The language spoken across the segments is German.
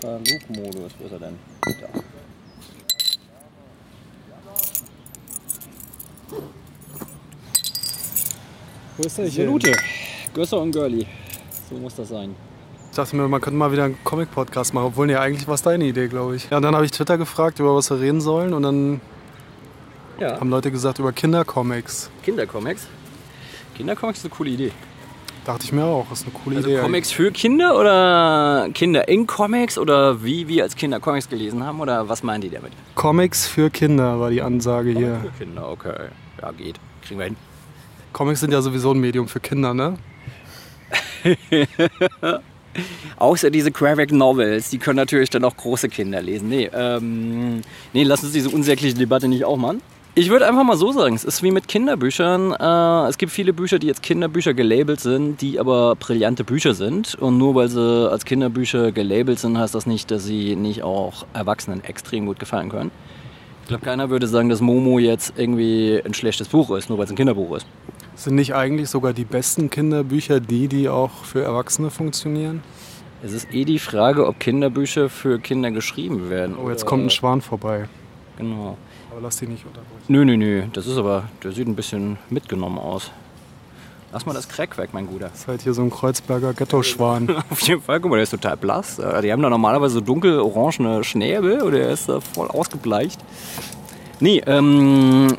Flugmodus, wo ist er denn? Da. Wo ist der Minute. Gösser und Girlie. So muss das sein. Ich dachte mir, man könnte mal wieder einen Comic-Podcast machen, obwohl nee, eigentlich war es deine Idee, glaube ich. Ja, und dann habe ich Twitter gefragt, über was wir reden sollen und dann Ja. haben Leute gesagt, über Kindercomics. Kindercomics. Kindercomics ist eine coole Idee. Dachte ich mir auch, das ist eine coole Also Idee. Comics für Kinder oder Kinder in Comics oder wie wir als Kinder Comics gelesen haben oder was meinen die damit? Comics für Kinder war die Ansage hier. Für Kinder, okay. Ja, geht. Kriegen wir hin. Comics sind ja sowieso ein Medium für Kinder, ne? Außer diese Graphic Novels, die können natürlich dann auch große Kinder lesen. Nee, ähm, nee, lass uns diese unsägliche Debatte nicht aufmachen. Ich würde einfach mal so sagen, es ist wie mit Kinderbüchern. Äh, es gibt viele Bücher, die jetzt Kinderbücher gelabelt sind, die aber brillante Bücher sind. Und nur weil sie als Kinderbücher gelabelt sind, heißt das nicht, dass sie nicht auch Erwachsenen extrem gut gefallen können. Ich glaube, keiner würde sagen, dass Momo jetzt irgendwie ein schlechtes Buch ist, nur weil es ein Kinderbuch ist. Sind nicht eigentlich sogar die besten Kinderbücher die, die auch für Erwachsene funktionieren? Es ist eh die Frage, ob Kinderbücher für Kinder geschrieben werden. Oh, jetzt kommt ein Schwan vorbei. Genau. Lass die nicht unterbrechen. Nö, nö, nö. Das ist aber, der sieht ein bisschen mitgenommen aus. Lass mal das Crack weg, mein Guter. Das ist halt hier so ein Kreuzberger Ghetto-Schwan. Auf jeden Fall, guck mal, der ist total blass. Äh, Die haben da normalerweise so dunkel-orangene Schnäbel oder er ist da voll ausgebleicht. Nee, ähm,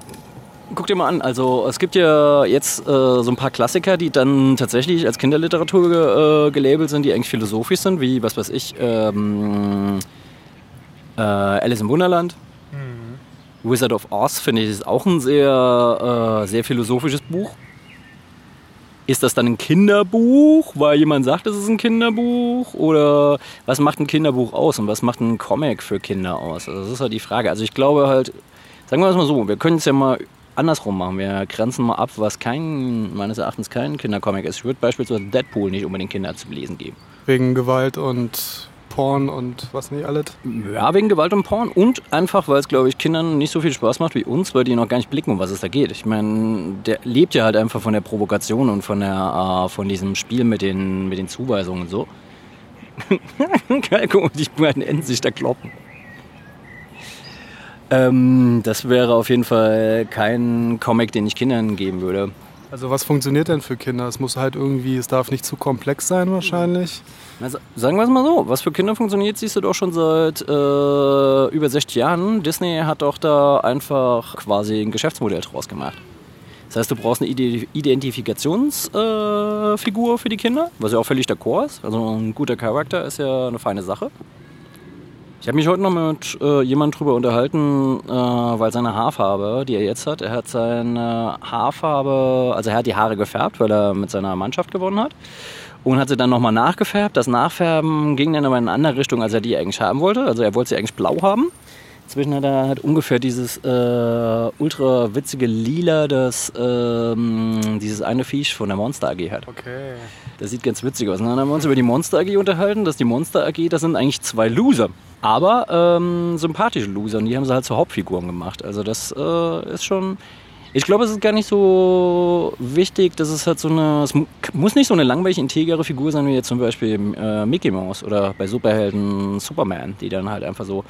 guck dir mal an. Also es gibt ja jetzt äh, so ein paar Klassiker, die dann tatsächlich als Kinderliteratur ge äh, gelabelt sind, die eigentlich philosophisch sind, wie, was weiß ich, ähm, äh, Alice im Wunderland. Wizard of Oz finde ich ist auch ein sehr, äh, sehr philosophisches Buch. Ist das dann ein Kinderbuch, weil jemand sagt, es ist ein Kinderbuch? Oder was macht ein Kinderbuch aus und was macht ein Comic für Kinder aus? Also das ist halt die Frage. Also ich glaube halt, sagen wir es mal so, wir können es ja mal andersrum machen. Wir grenzen mal ab, was kein, meines Erachtens kein Kindercomic ist. Ich würde beispielsweise Deadpool nicht unbedingt Kindern zum Lesen geben. Wegen Gewalt und Porn und was nicht alles. Ja, wegen Gewalt und Porn und einfach, weil es, glaube ich, Kindern nicht so viel Spaß macht wie uns, weil die noch gar nicht blicken, um was es da geht. Ich meine, der lebt ja halt einfach von der Provokation und von, der, äh, von diesem Spiel mit den, mit den Zuweisungen und so. Geil, guck mal, die beiden enden sich da kloppen. Ähm, das wäre auf jeden Fall kein Comic, den ich Kindern geben würde. Also was funktioniert denn für Kinder? Es muss halt irgendwie, es darf nicht zu komplex sein wahrscheinlich. Also, sagen wir es mal so, was für Kinder funktioniert, siehst du doch schon seit äh, über 60 Jahren. Disney hat doch da einfach quasi ein Geschäftsmodell draus gemacht. Das heißt, du brauchst eine Ide- Identifikationsfigur äh, für die Kinder, was ja auch völlig d'accord ist. Also ein guter Charakter ist ja eine feine Sache. Ich habe mich heute noch mit äh, jemandem drüber unterhalten, äh, weil seine Haarfarbe, die er jetzt hat, er hat seine Haarfarbe, also er hat die Haare gefärbt, weil er mit seiner Mannschaft gewonnen hat. Und hat sie dann nochmal nachgefärbt. Das Nachfärben ging dann aber in eine andere Richtung, als er die eigentlich haben wollte. Also er wollte sie eigentlich blau haben. Inzwischen hat er halt ungefähr dieses äh, ultra witzige Lila, das ähm, dieses eine Viech von der Monster AG hat. Okay. Das sieht ganz witzig aus. Und dann haben wir uns über die Monster AG unterhalten, dass die Monster AG, das sind eigentlich zwei Loser. Aber ähm, sympathische Loser. Und die haben sie halt zu Hauptfiguren gemacht. Also das äh, ist schon... Ich glaube, es ist gar nicht so wichtig, dass es halt so eine... Es mu muss nicht so eine langweilig integere Figur sein, wie jetzt zum Beispiel äh, Mickey Mouse oder bei Superhelden Superman, die dann halt einfach so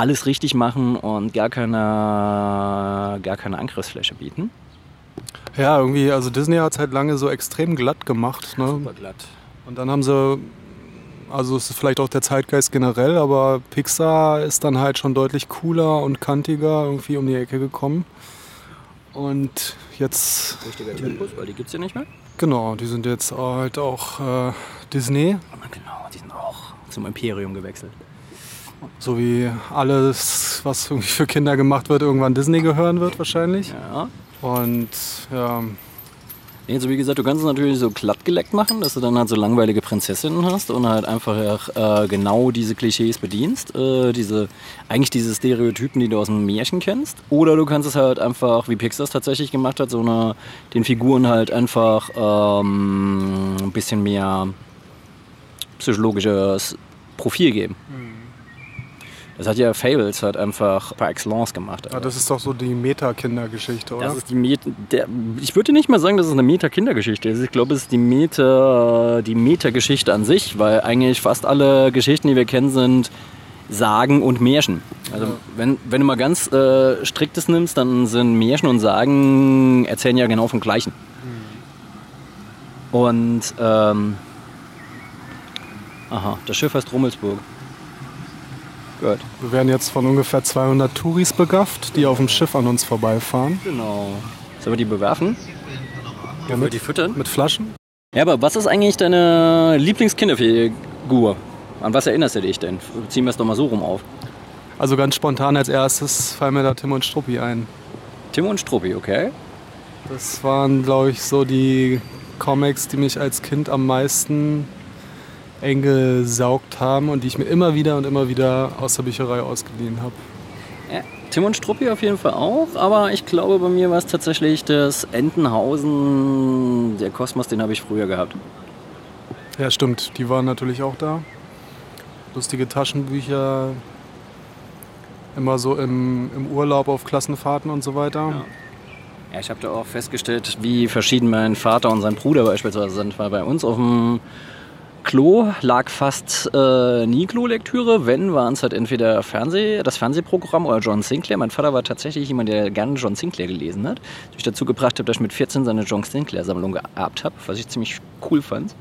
alles richtig machen und gar keine, gar keine Angriffsfläche bieten. Ja, irgendwie, also Disney hat es halt lange so extrem glatt gemacht. Ne? glatt. Und dann haben sie, also es ist vielleicht auch der Zeitgeist generell, aber Pixar ist dann halt schon deutlich cooler und kantiger irgendwie um die Ecke gekommen. Und jetzt, Richtiger Tempus, weil die gibt es ja nicht mehr. genau, die sind jetzt halt auch äh, Disney, Genau, die sind auch zum Imperium gewechselt. So wie alles, was irgendwie für Kinder gemacht wird, irgendwann Disney gehören wird wahrscheinlich. Ja. Und ja, Nee, Also wie gesagt, du kannst es natürlich so glattgeleckt machen, dass du dann halt so langweilige Prinzessinnen hast und halt einfach äh, genau diese Klischees bedienst, äh, diese eigentlich diese Stereotypen, die du aus dem Märchen kennst. Oder du kannst es halt einfach, wie Pixar es tatsächlich gemacht hat, so eine den Figuren halt einfach ähm, ein bisschen mehr psychologisches Profil geben. Das hat ja Fables halt einfach par excellence gemacht. Ja, das ist doch so die Meta-Kindergeschichte, oder? Das ist die Meta, der, ich würde nicht mal sagen, dass es eine Meta-Kindergeschichte ist. Ich glaube, es ist die Meta, die Meta-Geschichte an sich, weil eigentlich fast alle Geschichten, die wir kennen, sind Sagen und Märchen. Also Ja. wenn, wenn du mal ganz äh, striktes nimmst, dann sind Märchen und Sagen erzählen ja genau vom Gleichen. Und ähm, aha, das Schiff heißt Rummelsburg. Gut. Wir werden jetzt von ungefähr 200 Touris begafft, die auf dem Schiff an uns vorbeifahren. Genau. Sollen wir die bewerfen? Ja, Wollen wir die füttern? Mit Flaschen? Ja, aber was ist eigentlich deine Lieblingskinderfigur? An was erinnerst du dich denn? Ziehen wir es doch mal so rum auf. Also ganz spontan als erstes fallen mir da Tim und Struppi ein. Tim und Struppi, okay? Das waren, glaube ich, so die Comics, die mich als Kind am meisten eingesaugt haben und die ich mir immer wieder und immer wieder aus der Bücherei ausgeliehen habe. Ja, Tim und Struppi auf jeden Fall auch, aber ich glaube, bei mir war es tatsächlich das Entenhausen, der Kosmos, den habe ich früher gehabt. Ja, stimmt, die waren natürlich auch da. Lustige Taschenbücher, immer so im, im Urlaub auf Klassenfahrten und so weiter. Ja, ich habe da auch festgestellt, wie verschieden mein Vater und sein Bruder beispielsweise sind, weil bei uns auf dem Klo lag fast äh, nie Klolektüre. Wenn, waren es halt entweder Fernseh, das Fernsehprogramm oder John Sinclair. Mein Vater war tatsächlich jemand, der gerne John Sinclair gelesen hat. Was mich dazu gebracht habe, dass ich mit 14 seine John Sinclair-Sammlung geerbt habe, was ich ziemlich cool fand.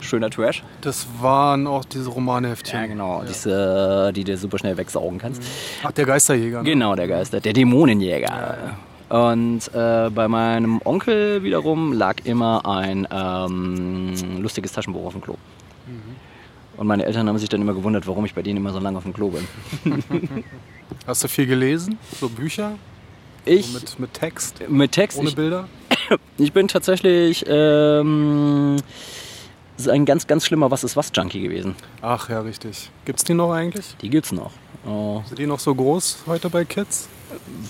Schöner Trash. Das waren auch diese Romanheftchen. Ja, genau. Diese, die du super schnell wegsaugen kannst. Ach, der Geisterjäger. Ne? Genau, der Geister, der Dämonenjäger. Und äh, bei meinem Onkel wiederum lag immer ein ähm, lustiges Taschenbuch auf dem Klo. Und meine Eltern haben sich dann immer gewundert, warum ich bei denen immer so lange auf dem Klo bin. Hast du viel gelesen? So Bücher? Ich So mit, mit Text? mit Text, Ohne ich, Bilder? ich bin tatsächlich ähm, ein ganz, ganz schlimmer Was ist was Junkie gewesen. Ach ja, richtig. Gibt's die noch eigentlich? Die gibt's noch. Oh, Sind die noch so groß heute bei Kids?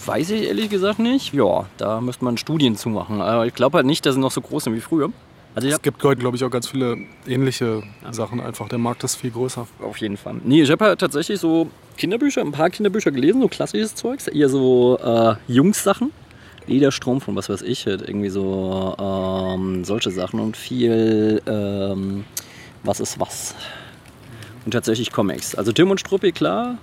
Weiß ich ehrlich gesagt nicht. Ja, da müsste man Studien zu machen. Aber ich glaube halt nicht, dass sie noch so groß sind wie früher. Also Es gibt heute, glaube ich, auch ganz viele ähnliche Sachen einfach. Der Markt ist viel größer. Auf jeden Fall. Nee, ich habe halt tatsächlich so Kinderbücher, ein paar Kinderbücher gelesen, so klassisches Zeugs, eher so äh, Jungs-Sachen. Lederstrom von was weiß ich, halt irgendwie so ähm, solche Sachen und viel ähm, was ist was. Und tatsächlich Comics. Also Tim und Struppi, klar.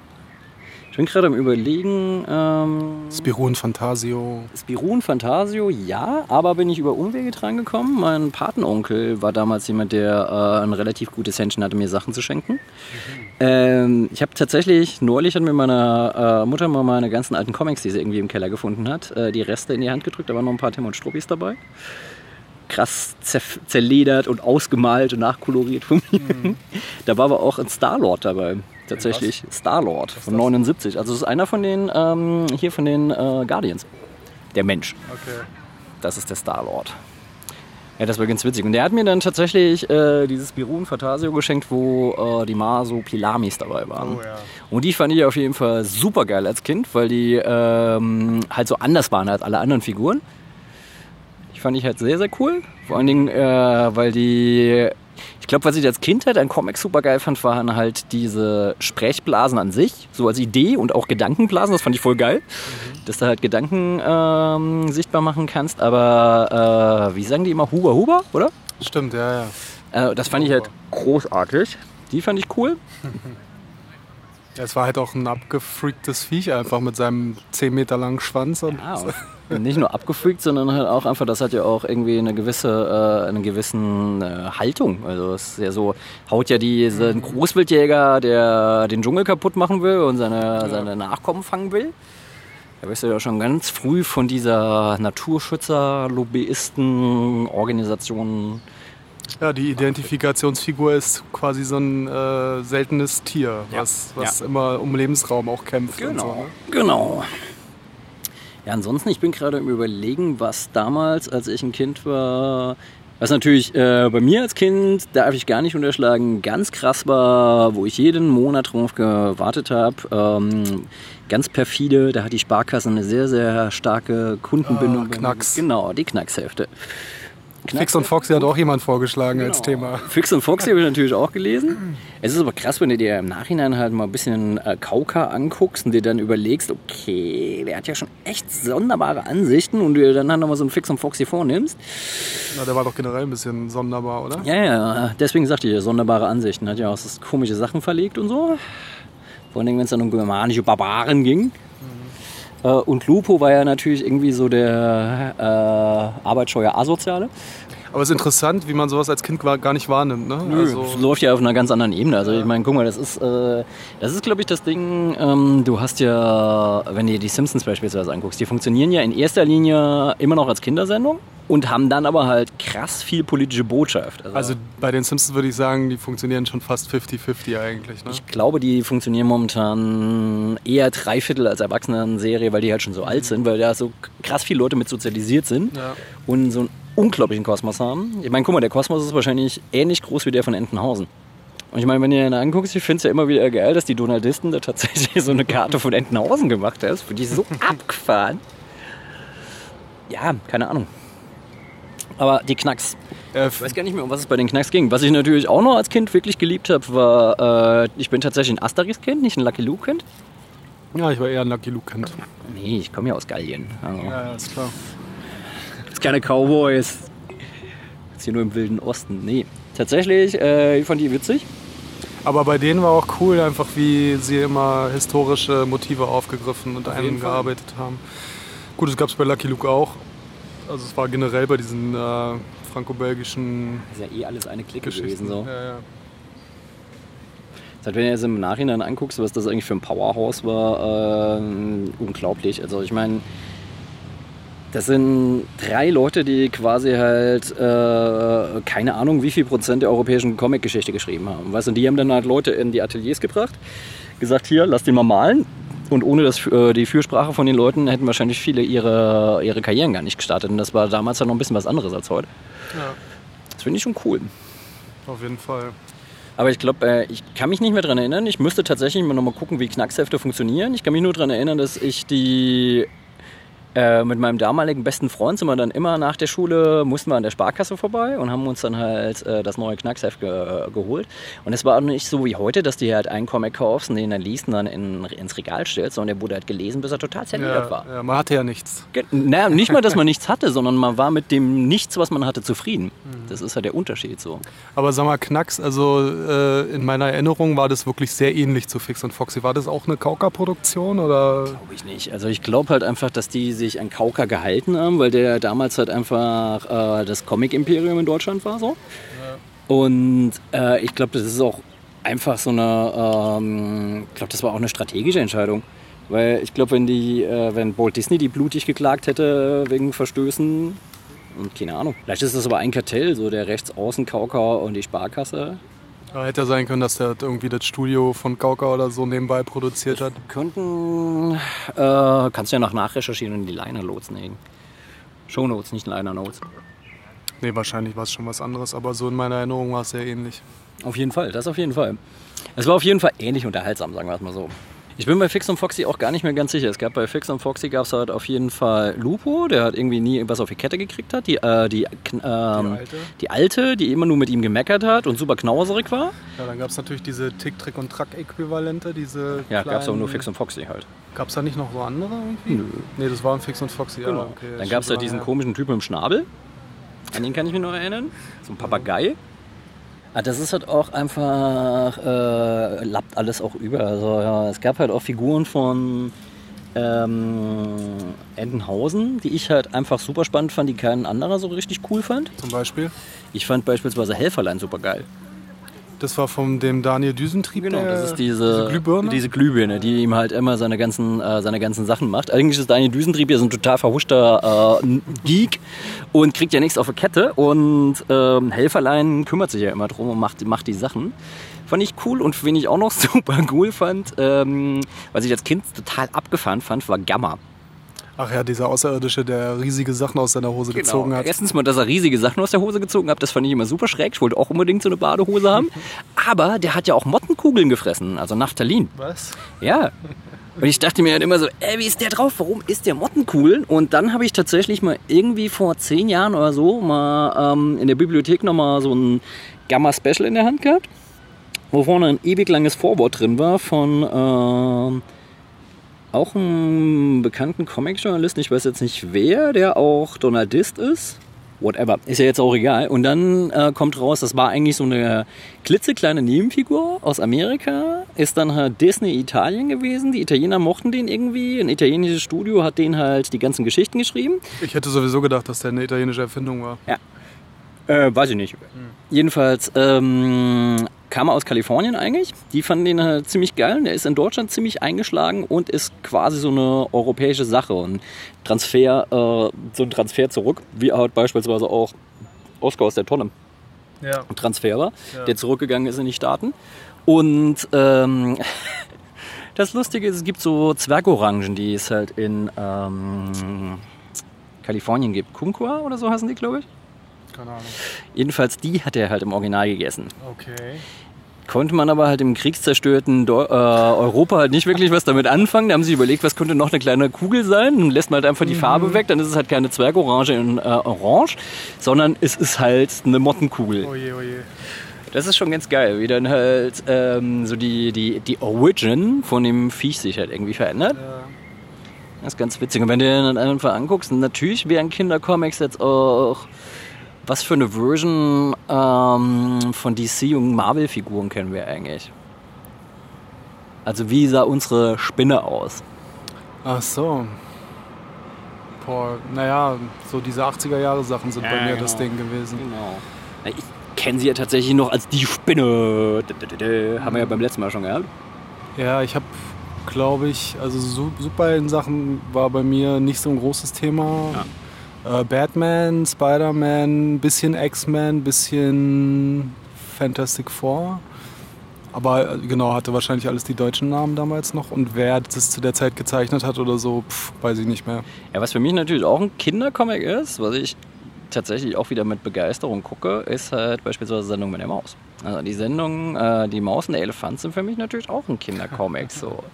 Ich bin gerade am überlegen, ähm, Spirou und Fantasio. Spirou und Fantasio, ja, aber bin ich über Umwege dran gekommen. Mein Patenonkel war damals jemand, der äh, ein relativ gutes Händchen hatte, mir Sachen zu schenken. Ähm, ich habe tatsächlich, neulich hat mir meine äh, Mutter mal meine ganzen alten Comics, die sie irgendwie im Keller gefunden hat, äh, die Reste in die Hand gedrückt. Da waren noch ein paar Tim und Struppis dabei. Krass zerledert und ausgemalt und nachkoloriert von mir. Da war aber auch ein Star-Lord dabei. Tatsächlich. Star-Lord von 79. Also das ist einer von den, ähm, hier von den äh, Guardians. Der Mensch. Okay. Das ist der Star-Lord. Ja, das war ganz witzig. Und der hat mir dann tatsächlich äh, dieses Birun Fantasio geschenkt, wo äh, die Maso-Pilamis dabei waren. Oh ja. Und die fand ich auf jeden Fall super geil als Kind, weil die ähm, halt so anders waren als alle anderen Figuren. Die fand ich halt sehr, sehr cool. Vor allen Dingen, äh, weil die. Ich glaube, was ich als Kind halt an Comics super geil fand, waren halt diese Sprechblasen an sich, so als Idee und auch Gedankenblasen, das fand ich voll geil, dass du halt Gedanken ähm, sichtbar machen kannst, aber äh, wie sagen die immer, Huber Huber, oder? Stimmt, ja, ja. Äh, das fand ich halt großartig. Die fand ich cool. Ja, Es war halt auch ein abgefreaktes Viech einfach mit seinem 10 Meter langen Schwanz. Und Ja, und nicht nur abgefreakt, sondern halt auch einfach, das hat ja auch irgendwie eine gewisse, äh, eine gewissen äh, Haltung. Also es ist ja so, haut ja diesen Großwildjäger, der den Dschungel kaputt machen will und seine, seine Nachkommen fangen will. Da wirst du ja schon ganz früh von dieser Naturschützer, Lobbyisten, Organisation ja, die Identifikationsfigur ist quasi so ein äh, seltenes Tier, Ja, was, was ja. immer um Lebensraum auch kämpft. Und so, ne? Genau. Ja, ansonsten, ich bin gerade im Überlegen, was damals, als ich ein Kind war, was natürlich äh, bei mir als Kind, darf ich gar nicht unterschlagen, ganz krass war, wo ich jeden Monat drauf gewartet habe. Ähm, ganz perfide, da hat die Sparkasse eine sehr, sehr starke Kundenbindung. Ah, Knacks. Genau, die Knackshälfte. Fix und Foxy hat auch jemand vorgeschlagen als Genau. Thema. Fix und Foxy habe ich natürlich auch gelesen. Es ist aber krass, wenn du dir im Nachhinein halt mal ein bisschen äh, Kauka anguckst und dir dann überlegst, okay, der hat ja schon echt sonderbare Ansichten und du dir dann halt nochmal so einen Fix und Foxy vornimmst. Na, der war doch generell ein bisschen sonderbar, oder? Ja, ja, deswegen sagte ich ja, sonderbare Ansichten. Hat ja auch so komische Sachen verlegt und so. Vor allem, wenn es dann um germanische Barbaren ging. Äh, und Lupo war ja natürlich irgendwie so der äh, arbeitsscheue Asoziale. Aber es ist interessant, wie man sowas als Kind gar nicht wahrnimmt. Ne? Also, das läuft ja auf einer ganz anderen Ebene. Also ich meine, guck mal, das ist, äh, das ist, glaube ich, das Ding. Ähm, du hast ja, wenn du dir die Simpsons beispielsweise anguckst, die funktionieren ja in erster Linie immer noch als Kindersendung und haben dann aber halt krass viel politische Botschaft. also bei den Simpsons würde ich sagen, die funktionieren schon fast 50-50 eigentlich. Ne? ich glaube, die funktionieren momentan eher Dreiviertel als Erwachsenen-Serie, weil die halt schon so alt sind, weil da so krass viele Leute mit sozialisiert sind Ja. und so einen unglaublichen Kosmos haben. Ich meine, guck mal, der Kosmos ist wahrscheinlich ähnlich groß wie der von Entenhausen. Und ich meine, wenn dir den anguckst, ich finde es ja immer wieder geil, dass die Donaldisten da tatsächlich so eine Karte von Entenhausen gemacht hast. Für die so abgefahren. Ja, keine Ahnung. Aber die Knacks. Äh, Ich weiß gar nicht mehr, um was es bei den Knacks ging. Was ich natürlich auch noch als Kind wirklich geliebt habe, war, äh, ich bin tatsächlich ein Asterix-Kind, nicht ein Lucky Luke-Kind. ja, ich war eher ein Lucky Luke-Kind. Nee, ich komme ja aus Gallien. Also, Ja, ja, ist klar. Jetzt keine Cowboys. Jetzt hier nur im wilden Osten. Nee, tatsächlich, äh, ich fand die witzig. Aber bei denen war auch cool, einfach wie sie immer historische Motive aufgegriffen und Fall. eingearbeitet haben. Gut, das gab es bei Lucky Luke auch. Also es war generell bei diesen äh, franco-belgischen Das ist ja eh alles eine Clique gewesen. So. Ja, ja. Das heißt, wenn du jetzt im Nachhinein anguckst, was das eigentlich für ein Powerhouse war, äh, unglaublich. Also ich meine, das sind drei Leute, die quasi halt, äh, keine Ahnung, wie viel Prozent der europäischen Comic-Geschichte geschrieben haben. Weißt du, und die haben dann halt Leute in die Ateliers gebracht, gesagt, hier, lass die mal malen. Und ohne das, äh, die Fürsprache von den Leuten hätten wahrscheinlich viele ihre, ihre Karrieren gar nicht gestartet. Und das war damals dann noch ein bisschen was anderes als heute. ja, Das finde ich schon cool. auf jeden Fall. Aber ich glaube, äh, ich kann mich nicht mehr daran erinnern. Ich müsste tatsächlich mal nochmal gucken, wie Knackshefte funktionieren. Ich kann mich nur daran erinnern, dass ich die äh, mit meinem damaligen besten Freund sind wir dann immer nach der Schule, mussten wir an der Sparkasse vorbei und haben uns dann halt äh, das neue Knacksheft ge geholt. Und es war auch nicht so wie heute, dass du halt einen Comic kaufst und den dann liest und dann in, ins Regal stellst, sondern der wurde halt gelesen, bis er total zerniedert war. Ja, ja, man hatte ja nichts. Ge- Na, nicht mal, dass man nichts hatte, sondern man war mit dem Nichts, was man hatte, zufrieden. Das ist ja der Unterschied so. Aber sag mal, Knacks, also äh, in meiner Erinnerung war das wirklich sehr ähnlich zu Fix und Foxy. War das auch eine Kauka-Produktion oder? Glaube ich nicht. Also ich glaube halt einfach, dass die sich an Kauka gehalten haben, weil der damals halt einfach äh, das Comic-Imperium in Deutschland war so. Und äh, ich glaube, das ist auch einfach so eine, ähm, ich glaube, das war auch eine strategische Entscheidung. Weil ich glaube, wenn die, äh, wenn Walt Disney die blutig geklagt hätte wegen Verstößen, und keine Ahnung. Vielleicht ist das aber ein Kartell, so der Rechtsaußen Kauka und die Sparkasse. Ja, hätte ja sein können, dass der irgendwie das Studio von Kauka oder so nebenbei produziert hat. Könnten, äh, kannst du ja noch nachrecherchieren und in die Liner Notes legen. Shownotes, nicht Liner Notes. Nee, wahrscheinlich war es schon was anderes, aber so in meiner Erinnerung war es sehr ähnlich. Auf jeden Fall, das auf jeden Fall. Es war auf jeden Fall ähnlich unterhaltsam, sagen wir es mal so. Ich bin bei Fix und Foxy auch gar nicht mehr ganz sicher. Es gab bei Fix und Foxy gab es halt auf jeden Fall Lupo, der hat irgendwie nie was auf die Kette gekriegt hat. Die, äh, die, ähm, die, alte? die alte, die immer nur mit ihm gemeckert hat und super knauserig war. Ja, dann gab es natürlich diese Tick, Trick und Track-Äquivalente, diese. Ja, gab es aber nur Fix und Foxy halt. Gab es da nicht noch so andere irgendwie? Nö. Nee, das waren Fix und Foxy, ja. Okay, Dann gab es halt so diesen lange komischen Typen im Schnabel. An den kann ich mich noch erinnern. So ein Papagei. Ah, das ist halt auch einfach, äh, lappt alles auch über. Also, ja, es gab halt auch Figuren von ähm, Entenhausen, die ich halt einfach super spannend fand, die kein anderer so richtig cool fand. Zum Beispiel. Ich fand beispielsweise Helferlein super geil. Das war von dem Daniel Düsentrieb. Genau, das ist diese, diese Glühbirne. diese Glühbirne, die ihm halt immer seine ganzen, äh, seine ganzen Sachen macht. Eigentlich ist Daniel Düsentrieb ja so ein total verhuschter äh, Geek und kriegt ja nichts auf der Kette. Und ähm, Helferlein kümmert sich ja immer drum und macht, macht die Sachen. Fand ich cool und wen ich auch noch super cool fand, ähm, was ich als Kind total abgefahren fand, war Gamma. Ach ja, dieser Außerirdische, der riesige Sachen aus seiner Hose Genau. gezogen hat. Erstens mal, dass er riesige Sachen aus der Hose gezogen hat, das fand ich immer super schräg. Ich wollte auch unbedingt so eine Badehose haben. Aber der hat ja auch Mottenkugeln gefressen, also Naphthalin. Was? Ja. Und ich dachte mir halt immer so, ey, wie ist der drauf? Warum ist der Mottencool? Und dann habe ich tatsächlich mal irgendwie vor zehn Jahren oder so mal ähm, in der Bibliothek nochmal so ein Gamma-Special in der Hand gehabt, wo vorne ein ewig langes Vorwort drin war von ähm, auch einem bekannten Comic-Journalisten, ich weiß jetzt nicht wer, der auch Donaldist ist whatever, ist ja jetzt auch egal. Und dann äh, kommt raus, das war eigentlich so eine klitzekleine Nebenfigur aus Amerika, ist dann halt Disney Italien gewesen. Die Italiener mochten den irgendwie. Ein italienisches Studio hat den halt die ganzen Geschichten geschrieben. Ich hätte sowieso gedacht, dass der eine italienische Erfindung war. Ja. Äh, weiß ich nicht. Hm. Jedenfalls ähm, kam er aus Kalifornien eigentlich. Die fanden den halt ziemlich geil. Der ist in Deutschland ziemlich eingeschlagen und ist quasi so eine europäische Sache. Und Transfer, äh, so ein Transfer zurück, wie halt beispielsweise auch Oscar aus der Tonne ja. Transfer war, ja. der zurückgegangen ist in die Staaten. Und ähm, das Lustige ist, es gibt so Zwergorangen, die es halt in ähm, Kalifornien gibt. Kumqua oder so heißen die, glaube ich. Keine Ahnung. Jedenfalls die hat er halt im Original gegessen. Okay. Konnte man aber halt im kriegszerstörten äh, Europa halt nicht wirklich was damit anfangen. Da haben sie überlegt, was könnte noch eine kleine Kugel sein. Dann lässt man halt einfach die mhm. Farbe weg, dann ist es halt keine Zwergorange in äh, Orange, sondern es ist halt eine Mottenkugel. Oje, oje. Das ist schon ganz geil, wie dann halt ähm, so die, die, die Origin von dem Viech sich halt irgendwie verändert. Ja. Das ist ganz witzig. Und wenn du dir dann einfach anguckst, natürlich wären Kindercomics jetzt auch was für eine Version ähm, von DC und Marvel-Figuren kennen wir eigentlich? Also wie sah unsere Spinne aus? Ach so. Boah, naja, so diese 80er-Jahre-Sachen sind ja, bei mir genau. das Ding gewesen. Genau. Ich kenne sie ja tatsächlich noch als die Spinne. Haben wir ja beim letzten Mal schon gehabt. Ja, ich habe, glaube ich, also Superhelden-Sachen war bei mir nicht so ein großes Thema. Ja. Äh, Batman, Spider-Man, bisschen X-Men, bisschen Fantastic Four. Aber äh, genau, hatte wahrscheinlich alles die deutschen Namen damals noch. Und wer das zu der Zeit gezeichnet hat oder so, pff, weiß ich nicht mehr. Ja, was für mich natürlich auch ein Kindercomic ist, was ich tatsächlich auch wieder mit Begeisterung gucke, ist halt beispielsweise Sendung mit der Maus. Also die Sendung, äh, die Maus und der Elefant sind für mich natürlich auch ein Kindercomic. so.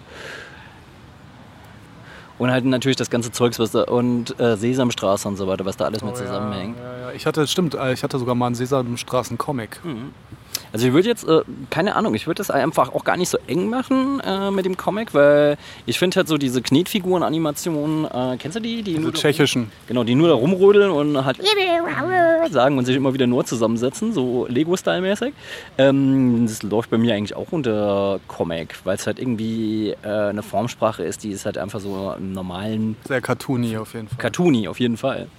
Und halt natürlich das ganze Zeugs, was da und äh, Sesamstraße und so weiter, was da alles oh, mit zusammenhängt. Ja, ja, ja. Ich hatte, stimmt, äh, ich hatte sogar mal einen Sesamstraßen-Comic. Mhm. Also ich würde jetzt, äh, keine Ahnung, ich würde das einfach auch gar nicht so eng machen äh, mit dem Comic, weil ich finde halt so diese Knetfiguren-Animationen, äh, kennst du die? Die diese tschechischen. genau, die nur da rumrödeln und halt sagen und sich immer wieder nur zusammensetzen, so Lego-Style-mäßig. Ähm, das läuft bei mir eigentlich auch unter Comic, weil es halt irgendwie äh, eine Formsprache ist, die ist halt einfach so im normalen... Sehr cartoony auf jeden Fall. Cartoony auf jeden Fall.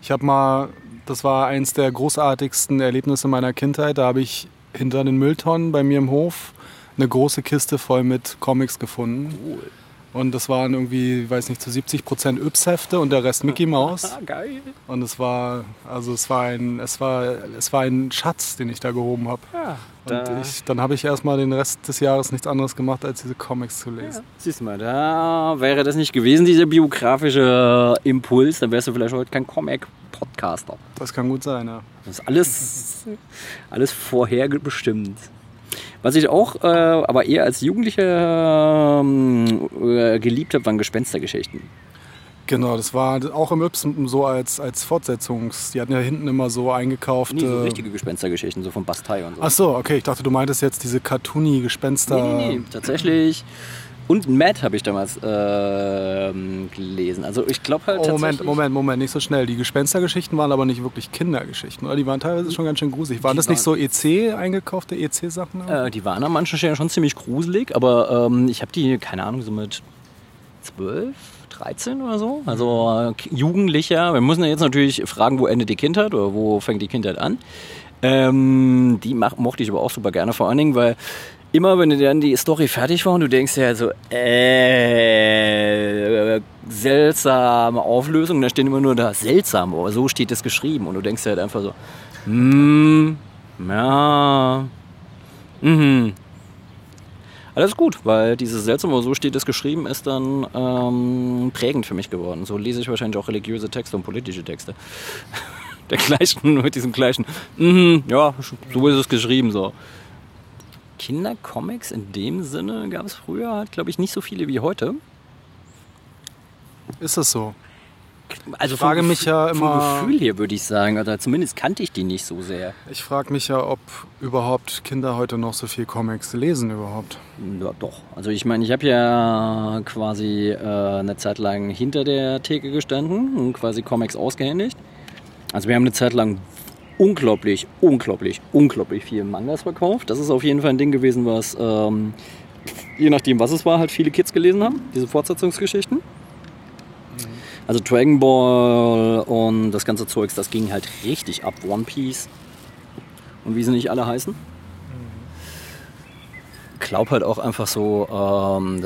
Ich habe mal, das war eins der großartigsten Erlebnisse meiner Kindheit, da habe ich hinter den Mülltonnen bei mir im Hof eine große Kiste voll mit Comics gefunden. Cool. Und das waren irgendwie, ich weiß nicht, zu 70 Prozent Yps-Hefte und der Rest Mickey Mouse. Geil. Und es war, also es war ein, es war, es war ein Schatz, den ich da gehoben habe. Ja, da und ich, dann habe ich erstmal den Rest des Jahres nichts anderes gemacht, als diese Comics zu lesen. Ja, siehst du mal, da wäre das nicht gewesen, dieser biografische Impuls, dann wärst du vielleicht heute kein Comic-Podcaster. Das kann gut sein, ja. Das ist alles, alles vorherbestimmt. Was ich auch, äh, aber eher als Jugendlicher äh, geliebt habe, waren Gespenstergeschichten. Genau, das war auch im Ypsen so als, als Fortsetzungs. Die hatten ja hinten immer so eingekauft. Nee, so richtige Gespenstergeschichten, so von Bastei und so. Ach so, okay. Ich dachte, du meintest jetzt diese Cartoony-Gespenster. Nee, nee, nee, tatsächlich. Und Matt habe ich damals äh, gelesen. Also ich glaube halt. Oh, Moment, Moment, Moment, nicht so schnell. Die Gespenstergeschichten waren aber nicht wirklich Kindergeschichten, oder? Die waren teilweise schon ganz schön gruselig. Waren die das nicht so EC eingekaufte EC-Sachen? Äh, die waren an manchen Stellen schon ziemlich gruselig, aber ähm, ich habe die, keine Ahnung, so mit zwölf. 13 oder so, also äh, Jugendlicher. Wir müssen ja jetzt natürlich fragen, wo endet die Kindheit oder wo fängt die Kindheit an. Ähm, die mochte ich aber auch super gerne, vor allen Dingen, weil immer wenn dann die Story fertig war und du denkst ja so, äh, seltsame Auflösung, da steht immer nur da seltsam, aber so steht es geschrieben und du denkst halt einfach so, hm, ja, mhm. Alles gut, weil dieses seltsame, so steht es geschrieben, ist dann ähm, prägend für mich geworden. So lese ich wahrscheinlich auch religiöse Texte und politische Texte. Der gleichen, mit diesem gleichen, mhm, ja, so ist es geschrieben, so. Kindercomics in dem Sinne gab es früher halt, glaube ich, nicht so viele wie heute. Ist das so? Also Ich frage mich ja immer- Vom Gefühl her würde ich sagen, oder zumindest kannte ich die nicht so sehr. Ich frage mich ja, ob überhaupt Kinder heute noch so viel Comics lesen überhaupt. Ja, doch. Also ich meine, ich habe ja quasi äh, eine Zeit lang hinter der Theke gestanden und quasi Comics ausgehändigt. Also wir haben eine Zeit lang unglaublich, unglaublich, unglaublich viel Mangas verkauft. Das ist auf jeden Fall ein Ding gewesen, was ähm, je nachdem, was es war, halt viele Kids gelesen haben. Diese Fortsetzungsgeschichten. Also Dragon Ball und das ganze Zeugs, das ging halt richtig ab. One Piece und wie sie nicht alle heißen glaube halt auch einfach so, ähm,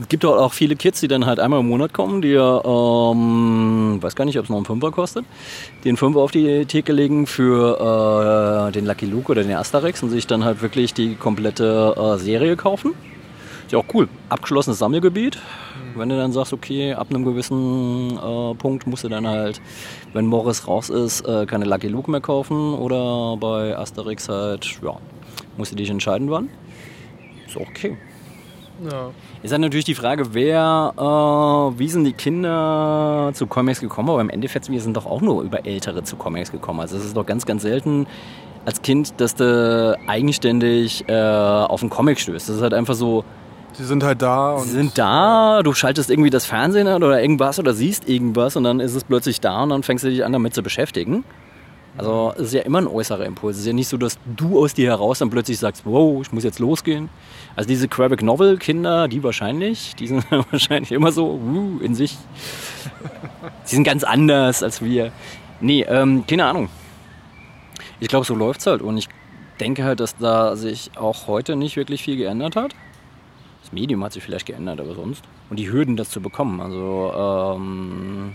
es gibt halt auch viele Kids, die dann halt einmal im Monat kommen, die ja, ähm, weiß gar nicht, ob es noch einen Fünfer kostet, die einen Fünfer auf die Theke legen für äh, den Lucky Luke oder den Asterix und sich dann halt wirklich die komplette äh, Serie kaufen. Ist ja auch cool. Abgeschlossenes Sammelgebiet. Wenn du dann sagst, okay, ab einem gewissen äh, Punkt musst du dann halt, wenn Morris raus ist, äh, keine Lucky Luke mehr kaufen oder bei Asterix halt, ja, musst du dich entscheiden, wann. Ist auch okay. Ja. Ist dann natürlich die Frage, wer, äh, wie sind die Kinder zu Comics gekommen? Aber im Endeffekt, wir sind doch auch nur über Ältere zu Comics gekommen. Also es ist doch ganz, ganz selten als Kind, dass du eigenständig äh, auf einen Comic stößt. Das ist halt einfach so, Die sind halt da und sie sind da, du schaltest irgendwie das Fernsehen an oder irgendwas oder siehst irgendwas und dann ist es plötzlich da und dann fängst du dich an damit zu beschäftigen. Also es ist ja immer ein äußerer Impuls. Es ist ja nicht so, dass du aus dir heraus dann plötzlich sagst, wow, ich muss jetzt losgehen. Also diese Graphic Novel Kinder, die wahrscheinlich, die sind wahrscheinlich immer so uh, in sich. Sie sind ganz anders als wir. Nee, ähm, keine Ahnung. Ich glaube, so läuft's halt und ich denke halt, dass da sich auch heute nicht wirklich viel geändert hat. Das Medium hat sich vielleicht geändert, aber sonst. Und die Hürden, das zu bekommen. Also, ähm,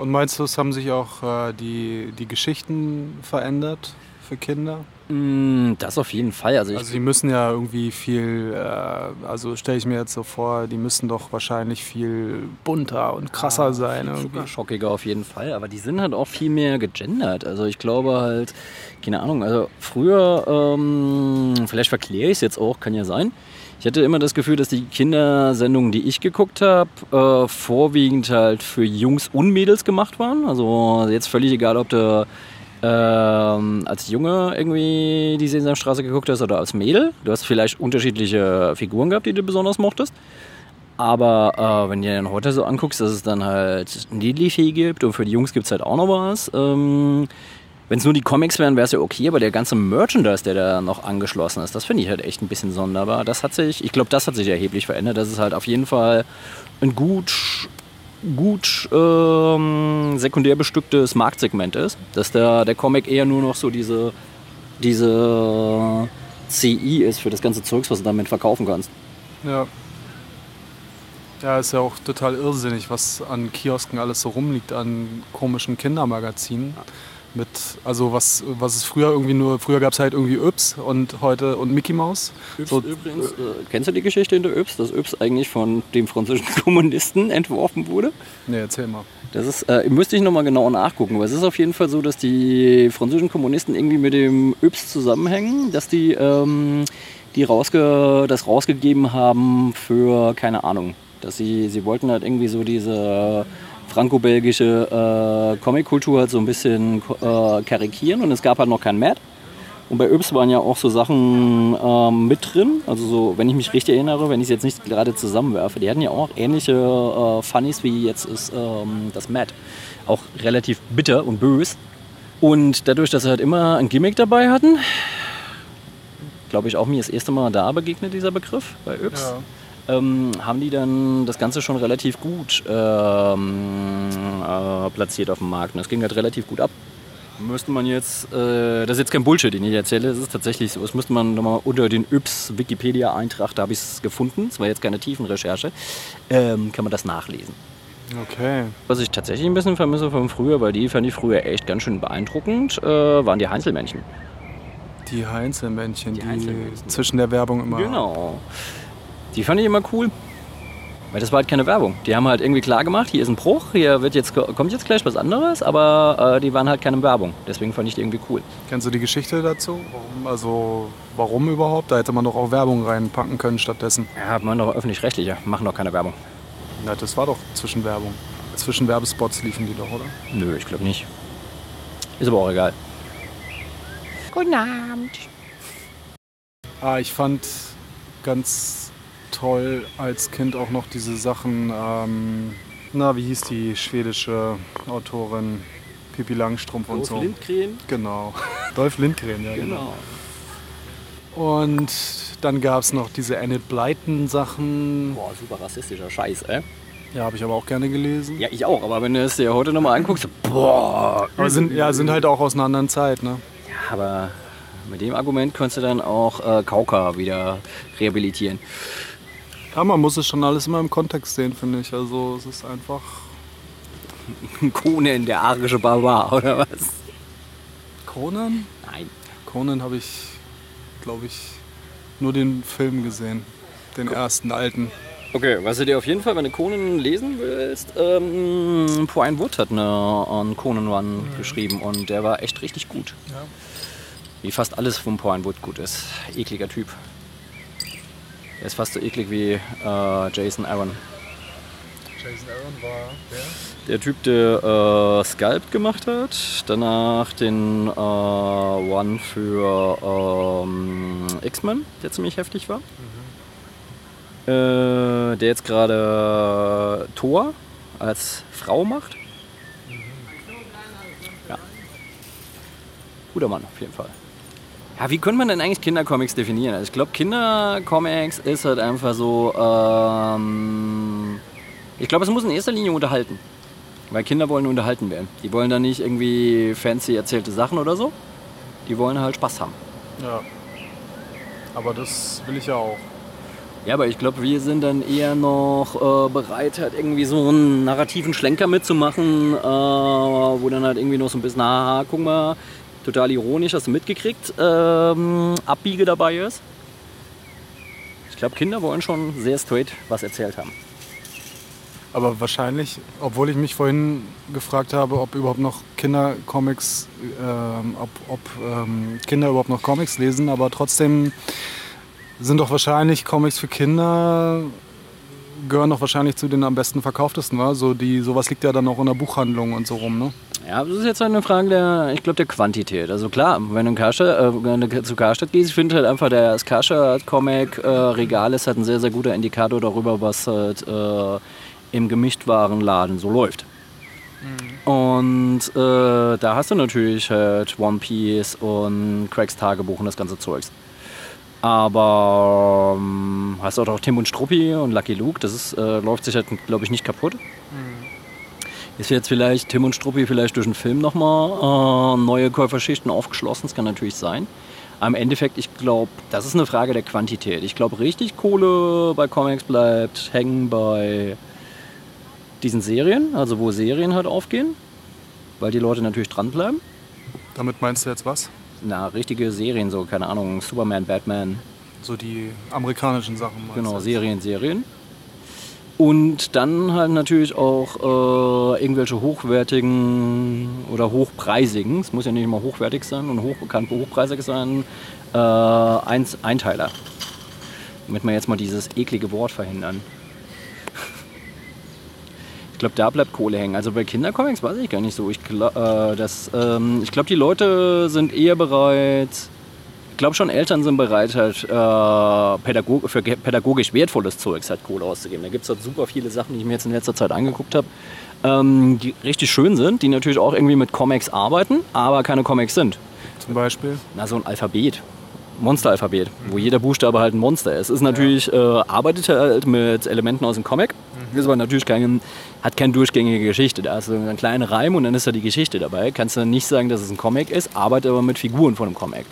Und meinst du, es haben sich auch äh, die, die Geschichten verändert für Kinder? mh, das auf jeden Fall. Also, Also die müssen ja irgendwie viel, äh, also stelle ich mir jetzt so vor, die müssen doch wahrscheinlich viel bunter und krasser sein. Irgendwie. Super schockiger auf jeden Fall, aber die sind halt auch viel mehr gegendert. Also ich glaube halt, keine Ahnung, also früher, ähm, vielleicht verkläre ich es jetzt auch, kann ja sein. Ich hatte immer das Gefühl, dass die Kindersendungen, die ich geguckt habe, äh, vorwiegend halt für Jungs und Mädels gemacht waren. Also jetzt völlig egal, ob du ähm, als Junge irgendwie die Sesamstraße geguckt hast oder als Mädel. Du hast vielleicht unterschiedliche Figuren gehabt, die du besonders mochtest. Aber äh, wenn du dir dann heute so anguckst, dass es dann halt Niedlichvieh gibt und für die Jungs gibt es halt auch noch was. Ähm, wenn es nur die Comics wären, wäre es ja okay, aber der ganze Merchandise, der da noch angeschlossen ist, das finde ich halt echt ein bisschen sonderbar. Das hat sich, ich glaube, das hat sich erheblich verändert. Das ist halt auf jeden Fall ein gut, gut ähm, sekundär bestücktes Marktsegment ist. Dass der, der Comic eher nur noch so diese, diese CI ist für das ganze Zeugs, was du damit verkaufen kannst. Ja. Ja, ist ja auch total irrsinnig, was an Kiosken alles so rumliegt, an komischen Kindermagazinen. Mit, also was, was es früher irgendwie nur, früher gab es halt irgendwie Yps und heute und Mickey Mouse. So, Übrigens, äh, kennst du die Geschichte hinter Yps, dass Yps eigentlich von dem französischen Kommunisten entworfen wurde? nee, erzähl mal. Das ist, äh, müsste ich nochmal genau nachgucken, weil es ist auf jeden Fall so, dass die französischen Kommunisten irgendwie mit dem Yps zusammenhängen, dass die, ähm, die rausge das rausgegeben haben für, keine Ahnung, dass sie, sie wollten halt irgendwie so diese franco-belgische äh, Comic-Kultur halt so ein bisschen äh, karikieren und es gab halt noch kein Matt. Und bei Yps waren ja auch so Sachen ähm, mit drin. Also so, wenn ich mich richtig erinnere, wenn ich es jetzt nicht gerade zusammenwerfe, die hatten ja auch ähnliche äh, Funnies wie jetzt ist ähm, das Matt. Auch relativ bitter und bös. Und dadurch, dass sie halt immer ein Gimmick dabei hatten, glaube ich auch mir das erste Mal da begegnet dieser Begriff bei Yps ähm, haben die dann das Ganze schon relativ gut ähm, äh, platziert auf dem Markt. Und das ging halt relativ gut ab. Müsste man jetzt, äh, das ist jetzt kein Bullshit, den ich erzähle, es ist tatsächlich so, das müsste man nochmal unter den Yps Wikipedia-Eintrag, da habe ich es gefunden, es war jetzt keine Tiefenrecherche, ähm, kann man das nachlesen. Okay. Was ich tatsächlich ein bisschen vermisse von früher, weil die fand ich früher echt ganz schön beeindruckend, äh, waren die Heinzelmännchen. Die Heinzelmännchen, die, Die Heinzelmännchen. zwischen der Werbung immer. Genau. Die fand ich immer cool. Weil das war halt keine Werbung. Die haben halt irgendwie klar gemacht, hier ist ein Bruch, hier wird jetzt, kommt jetzt gleich was anderes, aber äh, die waren halt keine Werbung. Deswegen fand ich die irgendwie cool. Kennst du die Geschichte dazu? Warum, also warum überhaupt? Da hätte man doch auch Werbung reinpacken können stattdessen. Ja, man doch öffentlich-rechtliche, machen doch keine Werbung. Ja, das war doch Zwischenwerbung. Zwischen Werbespots liefen die doch, oder? Nö, ich glaube nicht. Ist aber auch egal. Guten Abend. Ah, ich fand ganz toll als Kind auch noch diese Sachen. Ähm, na, wie hieß die schwedische Autorin? Pippi Langstrumpf und so. Lindgren? Genau. Dolph Lindgren, ja. Genau. Und dann gab es noch diese Enid Blyton Sachen. Boah, super rassistischer Scheiß, ey. Ja, habe ich aber auch gerne gelesen. Ja, ich auch, aber wenn du es dir heute nochmal anguckst, boah. Aber sind, ja, sind halt auch aus einer anderen Zeit, ne? Ja, aber mit dem Argument könntest du dann auch äh, Kauka wieder rehabilitieren. Ja, man muss es schon alles immer im Kontext sehen, finde ich. Also es ist einfach. Conan, der arische Barbar, oder was? Conan? Nein. Conan habe ich, glaube ich, nur den Film gesehen. Den ersten alten. Okay, was du dir auf jeden Fall, wenn du Conan lesen willst, ähm, Brian Wood hat eine, einen Conan Run geschrieben und der war echt richtig gut. Ja. Wie fast alles von Brian Wood gut ist. Ekliger Typ. Er ist fast so eklig wie äh, Jason Aaron. Jason Aaron war der? Der Typ, der äh, Sculpt gemacht hat, danach den äh, One für ähm, X-Men, der ziemlich heftig war. Äh, der jetzt gerade Thor als Frau macht. Ja. Guter Mann, auf jeden Fall. Ja, wie könnte man denn eigentlich Kindercomics definieren? Also ich glaube, Kindercomics ist halt einfach so. Ähm, ich glaube, es muss in erster Linie unterhalten. Weil Kinder wollen unterhalten werden. Die wollen dann nicht irgendwie fancy erzählte Sachen oder so. Die wollen halt Spaß haben. Ja. Aber das will ich ja auch. Ja, aber ich glaube, wir sind dann eher noch äh, bereit, halt irgendwie so einen narrativen Schlenker mitzumachen, äh, wo dann halt irgendwie noch so ein bisschen, haha, guck mal, total ironisch, hast du mitgekriegt, ähm, Abbiege dabei ist. Ich glaube, Kinder wollen schon sehr straight was erzählt haben. Aber wahrscheinlich, obwohl ich mich vorhin gefragt habe, ob überhaupt noch Kindercomics, ähm, ob, ob ähm, Kinder überhaupt noch Comics lesen, aber trotzdem sind doch wahrscheinlich Comics für Kinder gehören doch wahrscheinlich zu den am besten verkauftesten, wa? So die sowas liegt ja dann auch in der Buchhandlung und so rum, ne? Ja, das ist jetzt halt eine Frage der, ich glaube, der Quantität. Also klar, wenn du, in Karstadt, äh, wenn du zu Karstadt gehst, ich finde halt einfach, der das Karstadt-Comic-Regal ist halt ein sehr, sehr guter Indikator darüber, was halt äh, im Gemischtwarenladen so läuft. Und äh, da hast du natürlich halt One Piece und Craigs Tagebuch und das ganze Zeugs. Aber ähm, hast auch noch Tim und Struppi und Lucky Luke, das ist, äh, läuft sich halt, glaube ich, nicht kaputt. Ist jetzt vielleicht Tim und Struppi vielleicht durch den Film nochmal äh, neue Käuferschichten aufgeschlossen, das kann natürlich sein. Aber im Endeffekt, ich glaube, das ist eine Frage der Quantität. Ich glaube, richtig Kohle bei Comics bleibt hängen bei diesen Serien, also wo Serien halt aufgehen, weil die Leute natürlich dranbleiben. Damit meinst du jetzt was? Na, richtige Serien, so, keine Ahnung, Superman, Batman, So die amerikanischen Sachen genau? Serien, Serien. Und dann halt natürlich auch äh, irgendwelche hochwertigen oder hochpreisigen, es muss ja nicht immer hochwertig sein und hochbekannt hochpreisig sein, äh, Eins Einteiler. Damit wir jetzt mal dieses eklige Wort verhindern. Ich glaube, da bleibt Kohle hängen. Also bei Kindercomics weiß ich gar nicht so. Ich, gla- äh, ähm, ich glaube, die Leute sind eher bereit. Ich glaube schon, Eltern sind bereit, halt, äh, pädagog für pädagogisch wertvolles Zeugs halt Kohle auszugeben. Da gibt es halt super viele Sachen, die ich mir jetzt in letzter Zeit angeguckt habe, ähm, die richtig schön sind, die natürlich auch irgendwie mit Comics arbeiten, aber keine Comics sind. Zum Beispiel. Na, so ein Alphabet. Monsteralphabet, wo jeder Buchstabe halt ein Monster ist. Ist natürlich, äh, arbeitet halt mit Elementen aus dem Comic, ist aber natürlich kein, hat keine durchgängige Geschichte. Da ist so ein kleiner Reim und dann ist da die Geschichte dabei. Kannst du nicht sagen, dass es ein Comic ist, arbeitet aber mit Figuren von einem Comic.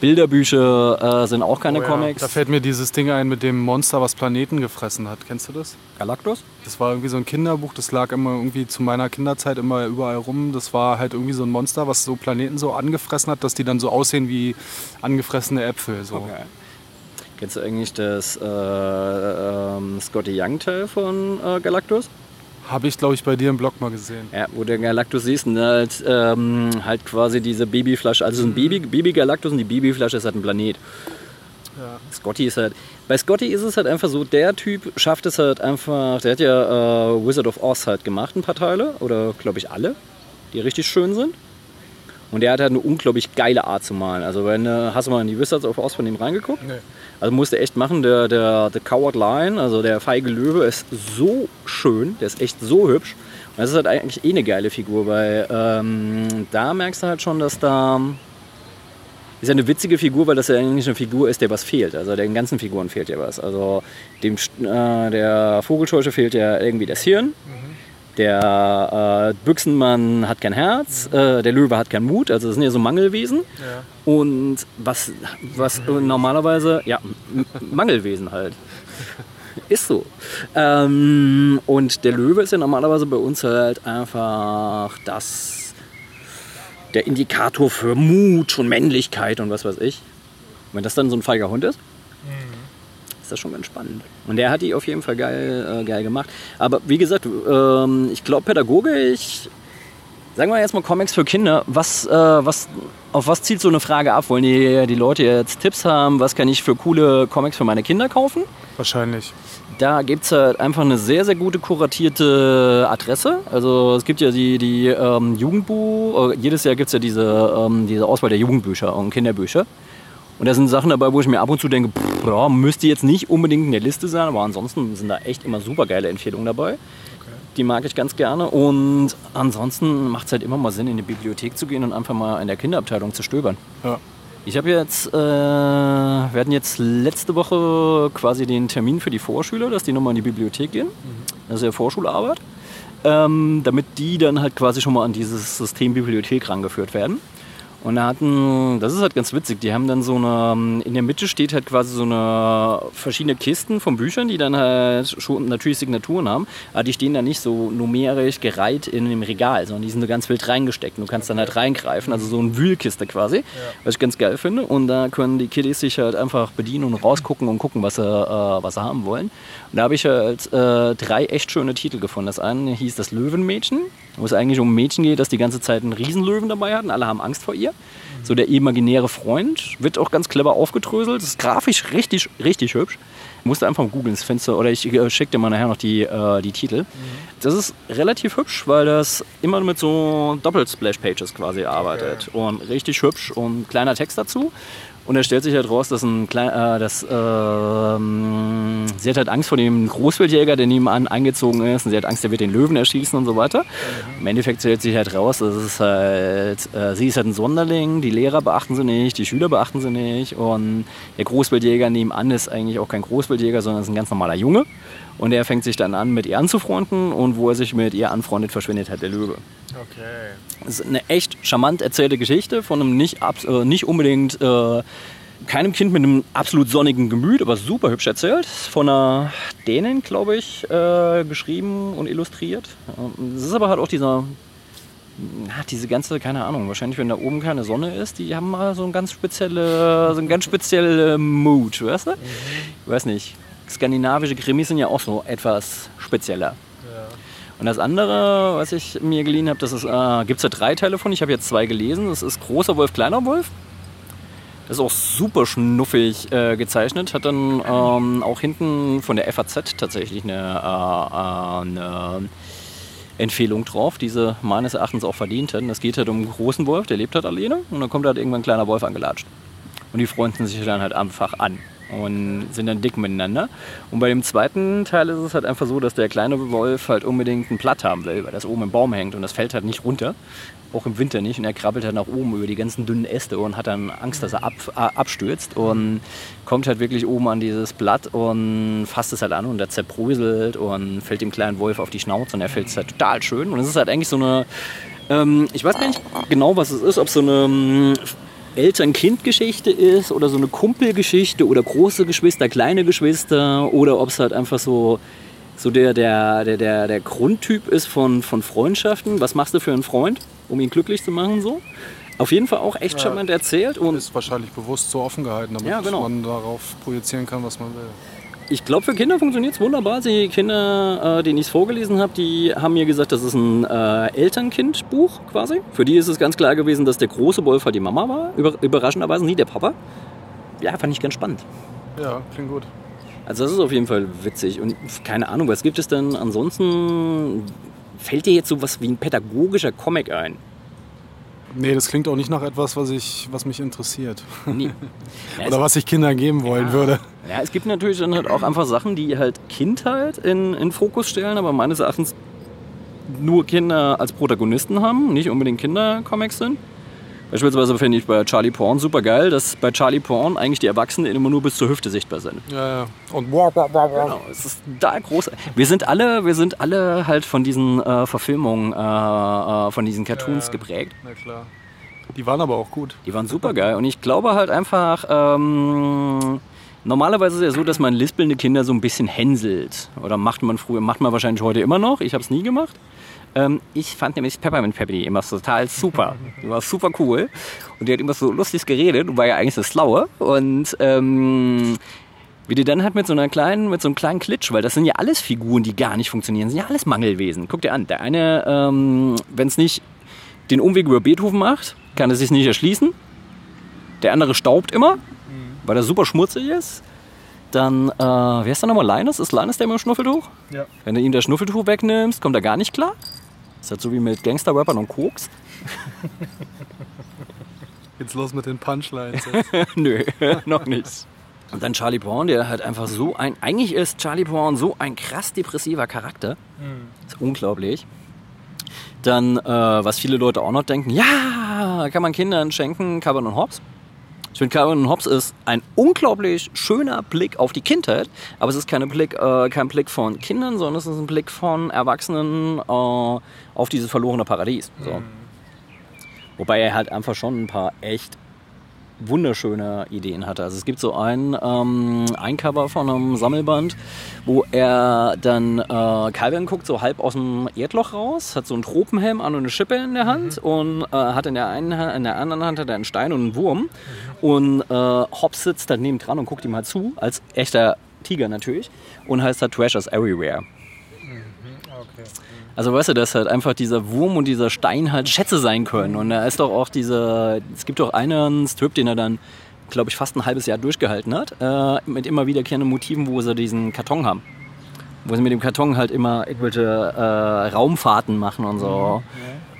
Bilderbücher äh, sind auch keine Oh ja, Comics. Da fällt mir dieses Ding ein mit dem Monster, was Planeten gefressen hat. Kennst du das? Galactus? Das war irgendwie so ein Kinderbuch, das lag immer irgendwie zu meiner Kinderzeit immer überall rum. Das war halt irgendwie so ein Monster, was so Planeten so angefressen hat, dass die dann so aussehen wie angefressene Äpfel. So. Okay. Kennst du eigentlich das äh, ähm, Scotty Young-Teil von äh, Galactus? Habe ich, glaube ich, bei dir im Blog mal gesehen. Ja, wo der Galactus siehst, und halt, ähm, halt quasi diese Babyflasche, also so ein Baby, Baby Galactus und die Babyflasche ist halt ein Planet. Ja. Scotty ist halt, bei Scotty ist es halt einfach so, der Typ schafft es halt einfach, der hat ja äh, Wizard of Oz halt gemacht, ein paar Teile, oder glaube ich alle, die richtig schön sind. Und der hat halt eine unglaublich geile Art zu malen. Also wenn, äh, hast du mal in die Wizards of Oz von ihm reingeguckt? Nee. Also musst du echt machen, der, der, der Coward Lion, also der feige Löwe, ist so schön, der ist echt so hübsch. Und das ist halt eigentlich eh eine geile Figur, weil ähm, da merkst du halt schon, dass da ist ja eine witzige Figur, weil das ja eigentlich eine Figur ist, der was fehlt. Also den ganzen Figuren fehlt ja was. Also dem, äh, der Vogelscheuche fehlt ja irgendwie das Hirn. Der äh, Büchsenmann hat kein Herz, äh, der Löwe hat keinen Mut, also das sind ja so Mangelwesen. Ja. Und was, was normalerweise, ja, Mangelwesen halt. Ist so. Ähm, und der Löwe ist ja normalerweise bei uns halt einfach das, der Indikator für Mut und Männlichkeit und was weiß ich. Wenn das dann so ein feiger Hund ist, ist das schon ganz spannend. Und der hat die auf jeden Fall geil, äh, geil gemacht. Aber wie gesagt, ähm, ich glaube pädagogisch, sagen wir jetzt mal Comics für Kinder, was, äh, was, auf was zielt so eine Frage ab? Wollen die, die Leute jetzt Tipps haben, was kann ich für coole Comics für meine Kinder kaufen? Wahrscheinlich. Da gibt es halt einfach eine sehr, sehr gute kuratierte Adresse. Also es gibt ja die, die ähm, Jugendbuch, äh, jedes Jahr gibt es ja diese, ähm, diese Auswahl der Jugendbücher und Kinderbücher. Und da sind Sachen dabei, wo ich mir ab und zu denke, pff, ja, müsste jetzt nicht unbedingt in der Liste sein, aber ansonsten sind da echt immer super geile Empfehlungen dabei. Die mag ich ganz gerne. Und ansonsten macht es halt immer mal Sinn, in die Bibliothek zu gehen und einfach mal in der Kinderabteilung zu stöbern. Ja. Ich habe jetzt, äh, wir hatten jetzt letzte Woche quasi den Termin für die Vorschüler, dass die nochmal in die Bibliothek gehen. Das ist ja Vorschularbeit. Ähm, damit die dann halt quasi schon mal an dieses System Bibliothek rangeführt werden. Und da hatten, das ist halt ganz witzig, die haben dann so eine, in der Mitte steht halt quasi so eine verschiedene Kisten von Büchern, die dann halt schon natürlich Signaturen haben, aber die stehen da nicht so numerisch gereiht in dem Regal, sondern die sind so ganz wild reingesteckt. Und du kannst dann halt reingreifen, also so eine Wühlkiste quasi, was ich ganz geil finde. Und da können die Kiddies sich halt einfach bedienen und rausgucken und gucken, was sie, äh, was sie haben wollen. Und da habe ich halt äh, drei echt schöne Titel gefunden. Das eine hieß das Löwenmädchen, wo es eigentlich um ein Mädchen geht, das die ganze Zeit einen Riesenlöwen dabei hat und alle haben Angst vor ihr. So der imaginäre Freund wird auch ganz clever aufgedröselt. Das ist grafisch richtig, richtig hübsch. Musst du einfach mal googeln, das Fenster. Oder ich äh, schicke dir mal nachher noch die, äh, die Titel. Das ist relativ hübsch, weil das immer mit so Doppel-Splash-Pages quasi arbeitet. Und richtig hübsch und kleiner Text dazu. Und da stellt sich halt raus, dass ein klein, äh, dass, ähm, sie hat halt Angst vor dem Großwildjäger, der nebenan eingezogen ist. Und sie hat Angst, der wird den Löwen erschießen und so weiter. Im Endeffekt stellt sich halt raus, dass es halt, äh, sie ist halt ein Sonderling, die Lehrer beachten sie nicht, die Schüler beachten sie nicht. Und der Großwildjäger nebenan ist eigentlich auch kein Großwildjäger, sondern ist ein ganz normaler Junge. Und er fängt sich dann an, mit ihr anzufreunden. Und wo er sich mit ihr anfreundet, verschwindet halt der Löwe. Okay. Das ist eine echt charmant erzählte Geschichte von einem nicht, äh, nicht unbedingt äh, keinem Kind mit einem absolut sonnigen Gemüt, aber super hübsch erzählt. Von einer Dänin, glaube ich, äh, geschrieben und illustriert. Es ist aber halt auch dieser, na, diese ganze, keine Ahnung, wahrscheinlich wenn da oben keine Sonne ist, die haben mal so ein ganz spezielle, so ein ganz spezielle Mood, weißt du? Ich weiß nicht. Skandinavische Krimis sind ja auch so etwas spezieller. Und das andere, was ich mir geliehen habe, das ist, äh, gibt es ja drei Teile von. Ich habe jetzt zwei gelesen. Das ist Großer Wolf, Kleiner Wolf. Das ist auch super schnuffig äh, gezeichnet. Hat dann ähm, auch hinten von der FAZ tatsächlich eine, äh, äh, eine Empfehlung drauf, die sie meines Erachtens auch verdient hätten. Es geht halt um einen großen Wolf, der lebt halt alleine. Und dann kommt halt irgendwann ein kleiner Wolf angelatscht. Und die freunden sich dann halt einfach an und sind dann dick miteinander. Und bei dem zweiten Teil ist es halt einfach so, dass der kleine Wolf halt unbedingt ein Blatt haben will, weil das oben im Baum hängt und das fällt halt nicht runter. Auch im Winter nicht. Und er krabbelt halt nach oben über die ganzen dünnen Äste und hat dann Angst, dass er ab, äh, abstürzt und kommt halt wirklich oben an dieses Blatt und fasst es halt an und er zerbröselt und fällt dem kleinen Wolf auf die Schnauze und er fällt es halt total schön. Und es ist halt eigentlich so eine, ähm, ich weiß gar nicht genau, was es ist, ob so eine ähm, Eltern-Kind-Geschichte ist oder so eine Kumpelgeschichte oder große Geschwister, kleine Geschwister oder ob es halt einfach so, so der, der, der, der, der Grundtyp ist von, von Freundschaften. Was machst du für einen Freund, um ihn glücklich zu machen? So? Auf jeden Fall auch echt charmant erzählt und Ist wahrscheinlich bewusst so offen gehalten, damit Ja, genau. man darauf projizieren kann, was man will. Ich glaube, für Kinder funktioniert es wunderbar. Die Kinder, äh, denen ich es vorgelesen habe, die haben mir gesagt, das ist ein äh, Elternkind-Buch quasi. Für die ist es ganz klar gewesen, dass der große Wolf halt die Mama war. Über, überraschenderweise nie der Papa. Ja, fand ich ganz spannend. Ja, klingt gut. Also das ist auf jeden Fall witzig. Und keine Ahnung, was gibt es denn ansonsten? Fällt dir jetzt so was wie ein pädagogischer Comic ein? Nee, das klingt auch nicht nach etwas, was, ich, was mich interessiert. Ja, Oder was ich Kindern geben wollen würde. Ja, es gibt natürlich dann halt auch einfach Sachen, die halt Kindheit in, in Fokus stellen, aber meines Erachtens nur Kinder als Protagonisten haben, nicht unbedingt Kindercomics sind. Beispielsweise finde ich bei Charlie Porn super geil, dass bei Charlie Porn eigentlich die Erwachsenen immer nur bis zur Hüfte sichtbar sind. Ja, ja. Und Genau, es ist da groß. Wir sind alle, wir sind alle halt von diesen äh, Verfilmungen, äh, äh, von diesen Cartoons Ja. geprägt. Na klar. Die waren aber auch gut. Die waren super geil. Und ich glaube halt einfach, ähm, normalerweise ist es ja so, dass man lispelnde Kinder so ein bisschen hänselt. Oder macht man früher, macht man wahrscheinlich heute immer noch. Ich habe es nie gemacht. Ähm, ich fand nämlich Peppermint Peppy immer total super. Die war super cool. Und die hat immer so lustig geredet und war ja eigentlich so schlaue. Und ähm, wie die dann halt mit so einer kleinen, mit so einem kleinen Klitsch, weil das sind ja alles Figuren, die gar nicht funktionieren, das sind ja alles Mangelwesen. Guck dir an, der eine, ähm, wenn es nicht den Umweg über Beethoven macht, kann er sich nicht erschließen. Der andere staubt immer, weil er super schmutzig ist. Dann, äh, wer ist da nochmal? Linus? Ist Linus der mit dem Schnuffeltuch? Ja. Wenn du ihm das Schnuffeltuch wegnimmst, kommt er gar nicht klar. Ist halt so wie mit Gangster-Rappern und Koks. Jetzt los mit den Punchlines. Nö, noch nicht. Und dann Charlie Brown, der halt einfach so ein. Eigentlich ist Charlie Brown so ein krass depressiver Charakter. Ist unglaublich. Dann, äh, was viele Leute auch noch denken, ja, kann man Kindern schenken, Calvin und Hobbes. Ich finde, Calvin und Hobbes ist ein unglaublich schöner Blick auf die Kindheit, aber es ist keine Blick, äh, kein Blick von Kindern, sondern es ist ein Blick von Erwachsenen äh, auf dieses verlorene Paradies. So. Wobei er halt einfach schon ein paar echt wunderschöne Ideen hatte. Also es gibt so ein, ähm, ein Cover von einem Sammelband, wo er dann äh, Calvin guckt so halb aus dem Erdloch raus, hat so einen Tropenhelm an und eine Schippe in der Hand und äh, hat in der einen in der anderen Hand hat er einen Stein und einen Wurm und äh, Hobbs sitzt daneben dran und guckt ihm halt zu, als echter Tiger natürlich und heißt halt Treasures Everywhere. Also weißt du, dass halt einfach dieser Wurm und dieser Stein halt Schätze sein können. Und da ist doch auch diese, es gibt doch einen Strip, den er dann, glaube ich, fast ein halbes Jahr durchgehalten hat, äh, mit immer wiederkehrenden Motiven, wo sie diesen Karton haben. Wo sie mit dem Karton halt immer irgendwelche äh, Raumfahrten machen und so.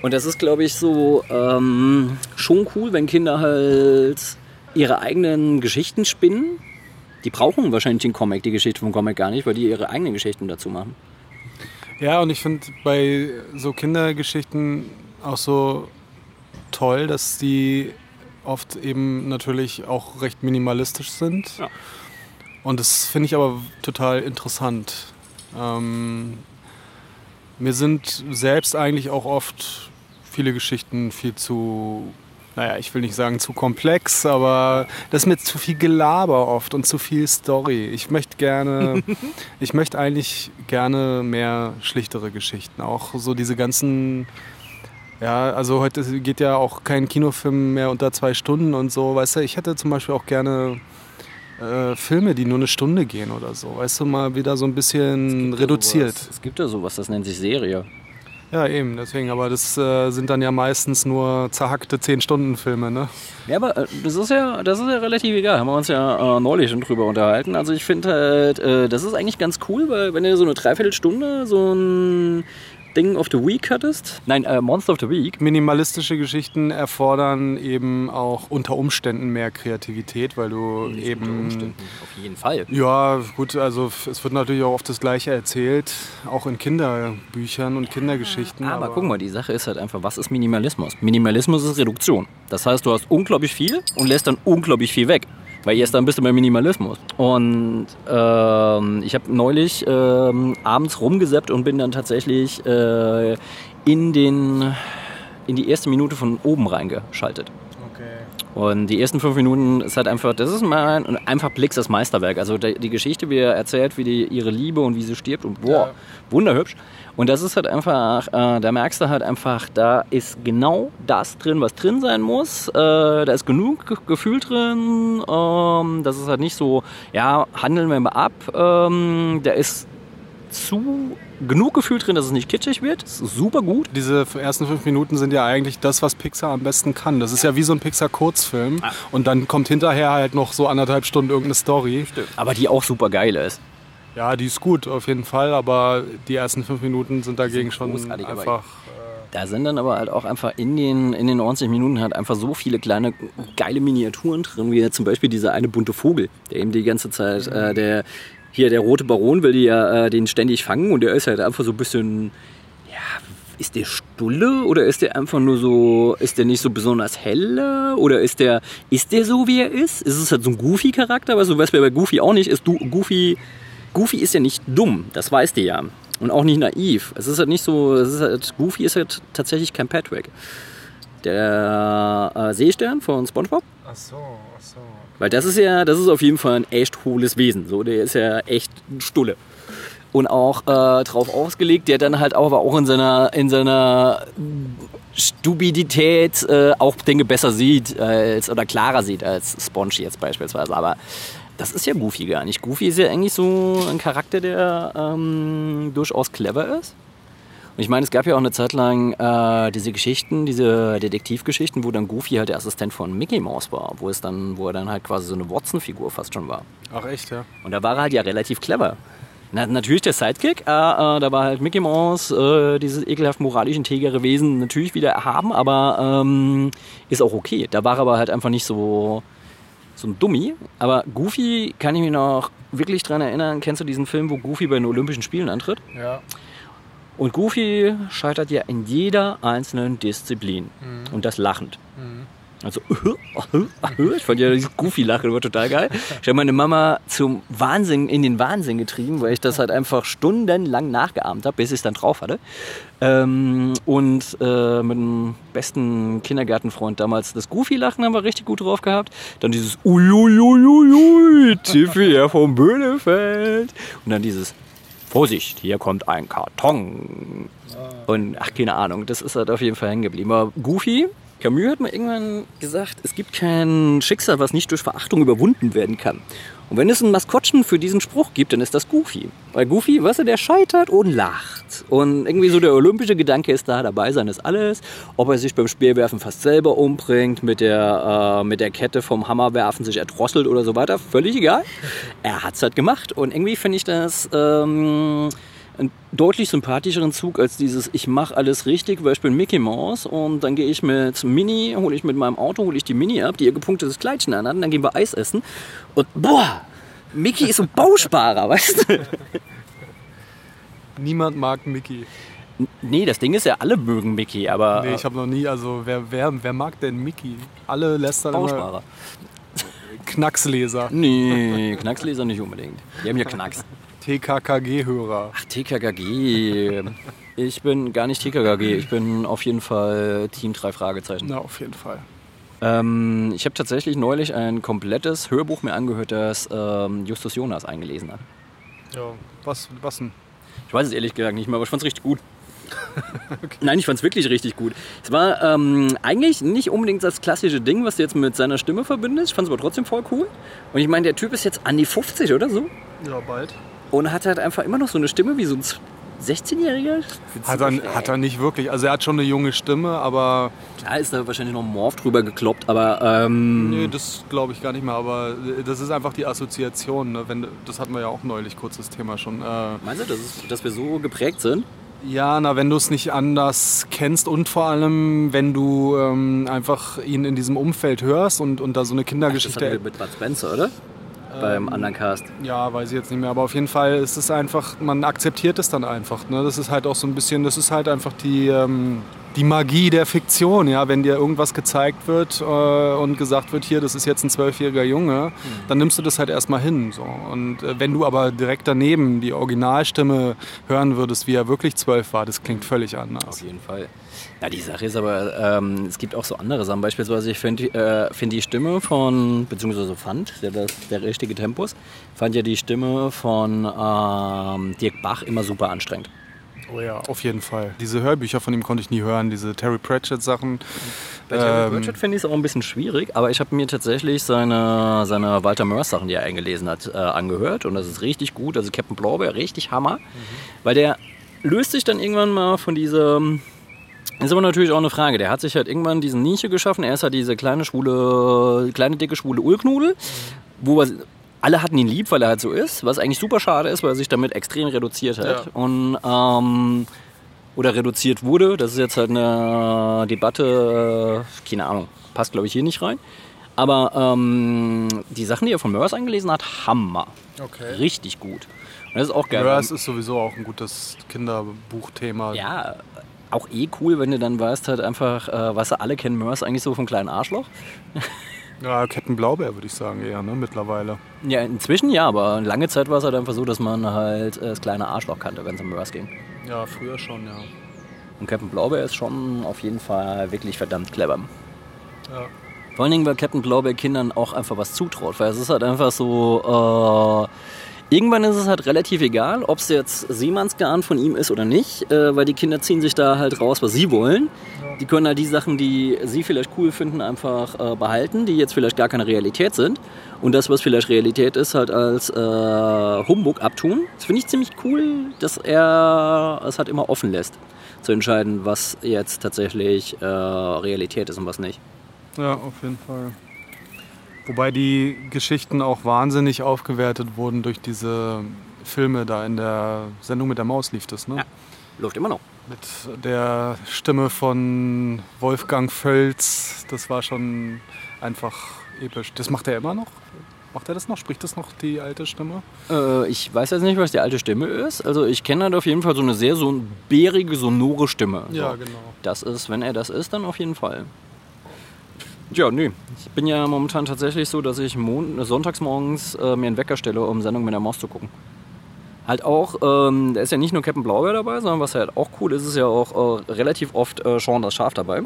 Und das ist, glaube ich, so ähm, schon cool, wenn Kinder halt ihre eigenen Geschichten spinnen. Die brauchen wahrscheinlich den Comic, die Geschichte vom Comic gar nicht, weil die ihre eigenen Geschichten dazu machen. Ja, und ich finde bei so Kindergeschichten auch so toll, dass die oft eben natürlich auch recht minimalistisch sind. Ja. Und das finde ich aber total interessant. Ähm, mir sind selbst eigentlich auch oft viele Geschichten viel zu, naja, ich will nicht sagen zu komplex, aber das ist mir zu viel Gelaber oft und zu viel Story. Ich möchte gerne, ich möchte eigentlich gerne mehr schlichtere Geschichten. Auch so diese ganzen, ja, also heute geht ja auch kein Kinofilm mehr unter zwei Stunden und so, weißt du, ich hätte zum Beispiel auch gerne äh, Filme, die nur eine Stunde gehen oder so, weißt du, mal wieder so ein bisschen reduziert. Sowas. Es gibt ja sowas, das nennt sich Serie. Ja, eben, deswegen, aber das äh, sind dann ja meistens nur zerhackte 10-Stunden-Filme, ne? Ja, aber äh, das ist ja, das ist ja relativ egal. Haben wir uns ja äh, neulich schon drüber unterhalten. Also ich finde halt, äh, das ist eigentlich ganz cool, weil wenn du so eine Dreiviertelstunde so ein Ding of the Week hattest, nein, äh, Monster of the Week, Minimalistische Geschichten erfordern eben auch unter Umständen mehr Kreativität, weil du eben... auf jeden Fall. Ja, gut, also es wird natürlich auch oft das Gleiche erzählt, auch in Kinderbüchern und Kindergeschichten. Aber guck mal, die Sache ist halt einfach, was ist Minimalismus? Minimalismus ist Reduktion. Das heißt, du hast unglaublich viel und lässt dann unglaublich viel weg. Weil erst dann bist du beim Minimalismus. Und ähm, ich habe neulich ähm, abends rumgesappt und bin dann tatsächlich äh, in, den, in die erste Minute von oben reingeschaltet. Okay. Und die ersten fünf Minuten ist halt einfach, das ist mal einfach Blicks das Meisterwerk. Also die, die Geschichte, wie er erzählt, wie die, ihre Liebe und wie sie stirbt und boah, Ja. wunderhübsch. Und das ist halt einfach, äh, da merkst du halt einfach, da ist genau das drin, was drin sein muss. Äh, da ist genug Ge- Gefühl drin. Ähm, das ist halt nicht so, ja, handeln wir mal ab. Ähm, da ist zu genug Gefühl drin, dass es nicht kitschig wird. Super gut. Diese ersten fünf Minuten sind ja eigentlich das, was Pixar am besten kann. Das ist ja wie so ein Pixar-Kurzfilm. Und dann kommt hinterher halt noch so anderthalb Stunden irgendeine Story. Aber die auch super geil ist. Ja, die ist gut auf jeden Fall, aber die ersten fünf Minuten sind dagegen schon großartig, aber einfach. Da sind dann aber halt auch einfach in den, in den 90 Minuten halt einfach so viele kleine geile Miniaturen drin, wie zum Beispiel dieser eine bunte Vogel, der eben die ganze Zeit, äh, der hier der rote Baron will die ja äh, den ständig fangen und der ist halt einfach so ein bisschen, ja, ist der Stulle oder ist der einfach nur so, ist der nicht so besonders helle oder ist der, ist der so wie er ist? Ist es halt so ein Goofy-Charakter, was du weißt, wer bei Goofy auch nicht ist, du, Goofy, Goofy ist ja nicht dumm, das weißt du ja. Und auch nicht naiv. Es ist halt nicht so, es ist halt, Goofy ist halt tatsächlich kein Patrick. Der äh, Seestern von SpongeBob, Ach so, ach so. weil das ist ja, das ist auf jeden Fall ein echt hohles Wesen. So, der ist ja echt ein Stulle. Und auch äh, drauf ausgelegt, der dann halt auch, aber auch in seiner, in seiner Stupidität äh, auch Dinge besser sieht als, oder klarer sieht als Sponge jetzt beispielsweise. Aber das ist ja Goofy gar nicht. Goofy ist ja eigentlich so ein Charakter, der ähm, durchaus clever ist. Und ich meine, es gab ja auch eine Zeit lang äh, diese Geschichten, diese Detektivgeschichten, wo dann Goofy halt der Assistent von Mickey Mouse war, wo es dann, wo er dann halt quasi so eine Watson-Figur fast schon war. Ach echt, ja. Und da war er halt ja relativ clever. Na, natürlich der Sidekick, äh, äh, da war halt Mickey Mouse, äh, dieses ekelhaft moralisch integere Wesen, natürlich wieder erhaben, aber ähm, ist auch okay. Da war er aber halt einfach nicht so, so ein Dummi. Aber Goofy kann ich mich noch wirklich dran erinnern. Kennst du diesen Film, wo Goofy bei den Olympischen Spielen antritt? Ja. Und Goofy scheitert ja in jeder einzelnen Disziplin. Und das lachend. Also, ich fand ja dieses Goofy-Lachen war total geil. Ich habe meine Mama zum Wahnsinn, in den Wahnsinn getrieben, weil ich das halt einfach stundenlang nachgeahmt habe, bis ich es dann drauf hatte. Ähm, und äh, mit dem besten Kindergartenfreund damals das Goofy-Lachen haben wir richtig gut drauf gehabt. Dann dieses Uiuiuiui, Tiffy, ja vom Böhnefeld. Und dann dieses Vorsicht, hier kommt ein Karton. Und ach, keine Ahnung, das ist halt auf jeden Fall hängen geblieben. Aber Goofy, Camus hat mal irgendwann gesagt, es gibt kein Schicksal, was nicht durch Verachtung überwunden werden kann. Und wenn es ein Maskottchen für diesen Spruch gibt, dann ist das Goofy. Weil Goofy, weißt du, der scheitert und lacht. Und irgendwie so der olympische Gedanke ist da, dabei sein ist alles. Ob er sich beim Speerwerfen fast selber umbringt, mit der, äh, mit der Kette vom Hammerwerfen sich erdrosselt oder so weiter, völlig egal. Er hat's halt gemacht. Und irgendwie finde ich das ähm, einen deutlich sympathischeren Zug als dieses Ich mache alles richtig, weil ich bin Mickey Mouse und dann gehe ich mit Mini, hole ich mit meinem Auto, hole ich die Mini ab, die ihr gepunktetes Kleidchen anhat und dann gehen wir Eis essen und boah, Mickey ist ein Bausparer, weißt du? Niemand mag Mickey. Nee, das Ding ist ja, alle mögen Mickey, aber Nee, ich habe noch nie, also wer, wer, wer mag denn Mickey? Alle lästern immer Bausparer. Knacksleser, Nee, Knacksleser nicht unbedingt. Die haben ja Knacks. TKKG-Hörer. Ach, TKKG. Ich bin gar nicht TKKG, ich bin auf jeden Fall Team 3 Fragezeichen. Na, auf jeden Fall. Ähm, ich habe tatsächlich neulich ein komplettes Hörbuch mir angehört, das ähm, Justus Jonas eingelesen hat. Ja, was, was denn? Ich weiß es ehrlich gesagt nicht mehr, aber ich fand es richtig gut. Nein, ich fand es wirklich richtig gut. Es war ähm, eigentlich nicht unbedingt das klassische Ding, was du jetzt mit seiner Stimme verbindest. Ich fand es aber trotzdem voll cool. Und ich meine, der Typ ist jetzt an die 50 oder so Ja, bald. und hat halt einfach immer noch so eine Stimme wie so ein 16-Jähriger. Hat er, hat er nicht wirklich. Also er hat schon eine junge Stimme, aber Klar ist da wahrscheinlich noch ein Morph drüber gekloppt, aber ähm, nee, das glaube ich gar nicht mehr. Aber das ist einfach die Assoziation. Ne? Wenn, das hatten wir ja auch neulich kurz das Thema schon. Äh, meinst du, dass, es, dass wir so geprägt sind? ja, na, wenn du es nicht anders kennst und vor allem, wenn du ähm, einfach ihn in diesem Umfeld hörst und, und da so eine Das Kindergeschichte. hatten wir mit Bud Spencer, oder? Beim anderen Cast. Ja, weiß ich jetzt nicht mehr, aber auf jeden Fall ist es einfach, man akzeptiert es dann einfach. Ne? Das ist halt auch so ein bisschen, das ist halt einfach die, ähm, die Magie der Fiktion, ja, wenn dir irgendwas gezeigt wird äh, und gesagt wird, hier, das ist jetzt ein zwölfjähriger Junge, dann nimmst du das halt erstmal hin. So. Und äh, wenn du aber direkt daneben die Originalstimme hören würdest, wie er wirklich zwölf war, das klingt völlig anders. Auf jeden Fall. Ja, die Sache ist aber, ähm, es gibt auch so andere Sachen. Beispielsweise, ich finde äh, find die Stimme von, beziehungsweise fand, der, der, der richtige Tempus, fand ja die Stimme von ähm, Dirk Bach immer super anstrengend. Oh ja, auf jeden Fall. Diese Hörbücher von ihm konnte ich nie hören, diese Terry Pratchett-Sachen. Bei Terry Ähm, Pratchett finde ich es auch ein bisschen schwierig, aber ich habe mir tatsächlich seine, seine Walter Mörs Sachen, die er eingelesen hat, äh, angehört und das ist richtig gut. Also Captain Blaubeer, richtig Hammer, weil der löst sich dann irgendwann mal von diesem. Ist aber natürlich auch eine Frage. Der hat sich halt irgendwann diesen Nische geschaffen. Er ist halt diese kleine schwule, kleine dicke schwule Ulknudel, wo er, alle hatten ihn lieb, weil er halt so ist, was eigentlich super schade ist, weil er sich damit extrem reduziert hat. Ja. Und ähm, oder reduziert wurde. Das ist jetzt halt eine Debatte, äh, keine Ahnung, passt glaube ich hier nicht rein. Aber ähm, die Sachen, die er von Mörs eingelesen hat, Hammer. Okay. Richtig gut. Und das ist auch geil. Mörs ist sowieso auch ein gutes Kinderbuchthema. ja, auch eh cool, wenn du dann weißt, halt einfach, äh, du, alle kennen Mörs eigentlich so vom kleinen Arschloch. Ja, Captain Blaubeer würde ich sagen eher, ne, mittlerweile. Ja, inzwischen ja, aber lange Zeit war es halt einfach so, dass man halt äh, das kleine Arschloch kannte, wenn es um Mörs ging. Ja, früher schon, ja. Und Captain Blaubeer ist schon auf jeden Fall wirklich verdammt clever. ja. Vor allen Dingen, weil Captain Blaubeer Kindern auch einfach was zutraut. Weil es ist halt einfach so, äh, irgendwann ist es halt relativ egal, ob es jetzt Seemannsgarn von ihm ist oder nicht, äh, weil die Kinder ziehen sich da halt raus, was sie wollen. Die können halt die Sachen, die sie vielleicht cool finden, einfach äh, behalten, die jetzt vielleicht gar keine Realität sind. Und das, was vielleicht Realität ist, halt als äh, Humbug abtun. Das finde ich ziemlich cool, dass er es halt immer offen lässt, zu entscheiden, was jetzt tatsächlich äh, Realität ist und was nicht. Ja, auf jeden Fall. Wobei die Geschichten auch wahnsinnig aufgewertet wurden durch diese Filme da in der Sendung mit der Maus lief das, ne? Ja. Läuft immer noch. Mit der Stimme von Wolfgang Völz, das war schon einfach episch. Das macht er immer noch? Macht er das noch? Spricht das noch die alte Stimme? Äh, ich weiß jetzt nicht, was die alte Stimme ist. Also ich kenne halt auf jeden Fall so eine sehr so bärige, sonore Stimme. so. genau. Das ist, wenn er das ist, dann auf jeden Fall. Ja, nö. Ich bin ja momentan tatsächlich so, dass ich mon sonntags morgens äh, mir einen Wecker stelle, um Sendung mit der Maus zu gucken. Halt auch, ähm, da ist ja nicht nur Captain Blaubeer dabei, sondern was halt auch cool ist, ist ja auch äh, relativ oft äh, Sean das Schaf dabei.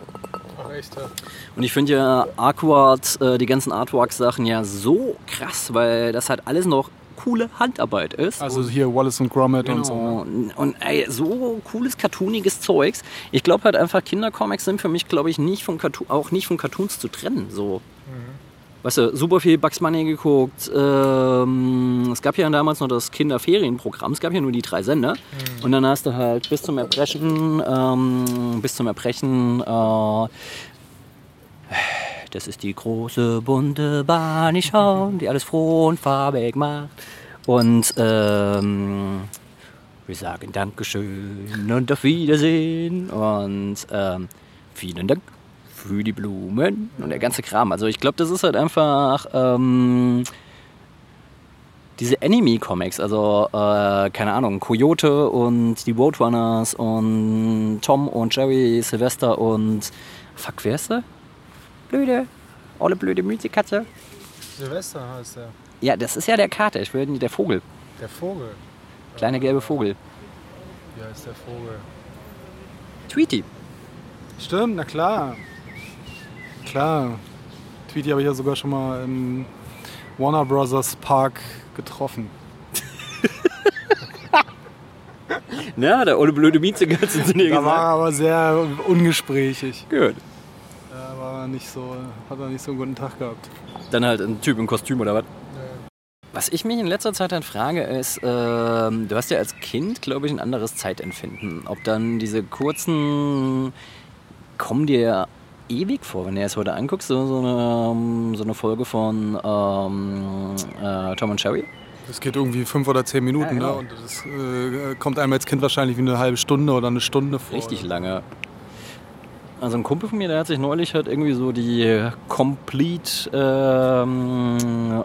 Und ich finde ja Artwork, äh, die ganzen Artwork-Sachen ja so krass, weil das halt alles noch coole Handarbeit ist. Also hier Wallace und Gromit und so. Genau. ne? Und, und ey, so cooles, cartooniges Zeugs. Ich glaube halt einfach, Kindercomics sind für mich, glaube ich, nicht von Cartoon, auch nicht von Cartoons zu trennen. So. Weißt du, super viel Bugs Bunny geguckt. Ähm, es gab ja damals noch das Kinderferienprogramm. Es gab ja nur die drei Sender. Und dann hast du halt bis zum Erbrechen, ähm, bis zum Erbrechen, äh, das ist die große bunte Bahn, ich schau, die alles froh und farbig macht. Und ähm, wir sagen Dankeschön und auf Wiedersehen und ähm, vielen Dank für die Blumen und der ganze Kram. Also ich glaube, das ist halt einfach ähm, diese Anime-Comics, also äh, keine Ahnung, Coyote und die Roadrunners und Tom und Jerry, Sylvester und fuck, wer ist der? Blöde, alle blöde Mützikatze. Silvester heißt der. Ja, das ist ja der Kater, ich will nicht der Vogel, Der Vogel. kleine gelbe Vogel. Wie heißt der Vogel? Tweety. Stimmt, na klar. Klar. Tweety habe ich ja sogar schon mal im Warner Brothers Park getroffen. Na, der olle blöde Miezekatze sind hier Da war er aber sehr ungesprächig. Gut. War nicht so, hat er nicht so einen guten Tag gehabt. Dann halt ein Typ im Kostüm oder was? Was ich mich in letzter Zeit halt frage, ist, ähm, du hast ja als Kind, glaube ich, ein anderes Zeitempfinden. Ob dann diese kurzen, kommen dir ewig vor, wenn du es heute anguckst, so, so, eine, ähm, so eine Folge von ähm, äh, Tom und Jerry. Das geht irgendwie fünf oder zehn Minuten, Ja, genau. ne? Und das äh, kommt einem als Kind wahrscheinlich wie eine halbe Stunde oder eine Stunde vor. Richtig lange. Also ein Kumpel von mir, der hat sich neulich halt irgendwie so die Complete ähm,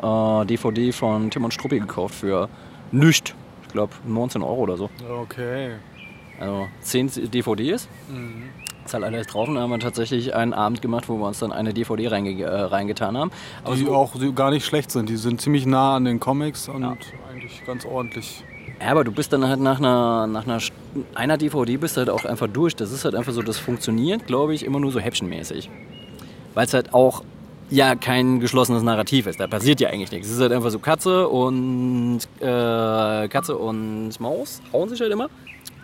äh, DVD von Tim und Struppi gekauft für nichts. Ich glaube 19 Euro oder so. Okay. Also 10 DVDs. Ist halt alles drauf und dann haben wir tatsächlich einen Abend gemacht, wo wir uns dann eine DVD reinge äh, reingetan haben. Aber Die so, auch so gar nicht schlecht sind. Die sind ziemlich nah an den Comics und Ja. eigentlich ganz ordentlich. ja, aber du bist dann halt nach einer, nach einer, einer DVD bist du halt auch einfach durch. Das ist halt einfach so, das funktioniert, glaube ich, immer nur so häppchenmäßig. Weil es halt auch ja kein geschlossenes Narrativ ist. Da passiert ja eigentlich nichts. Es ist halt einfach so Katze und äh, Katze und Maus hauen sich halt immer.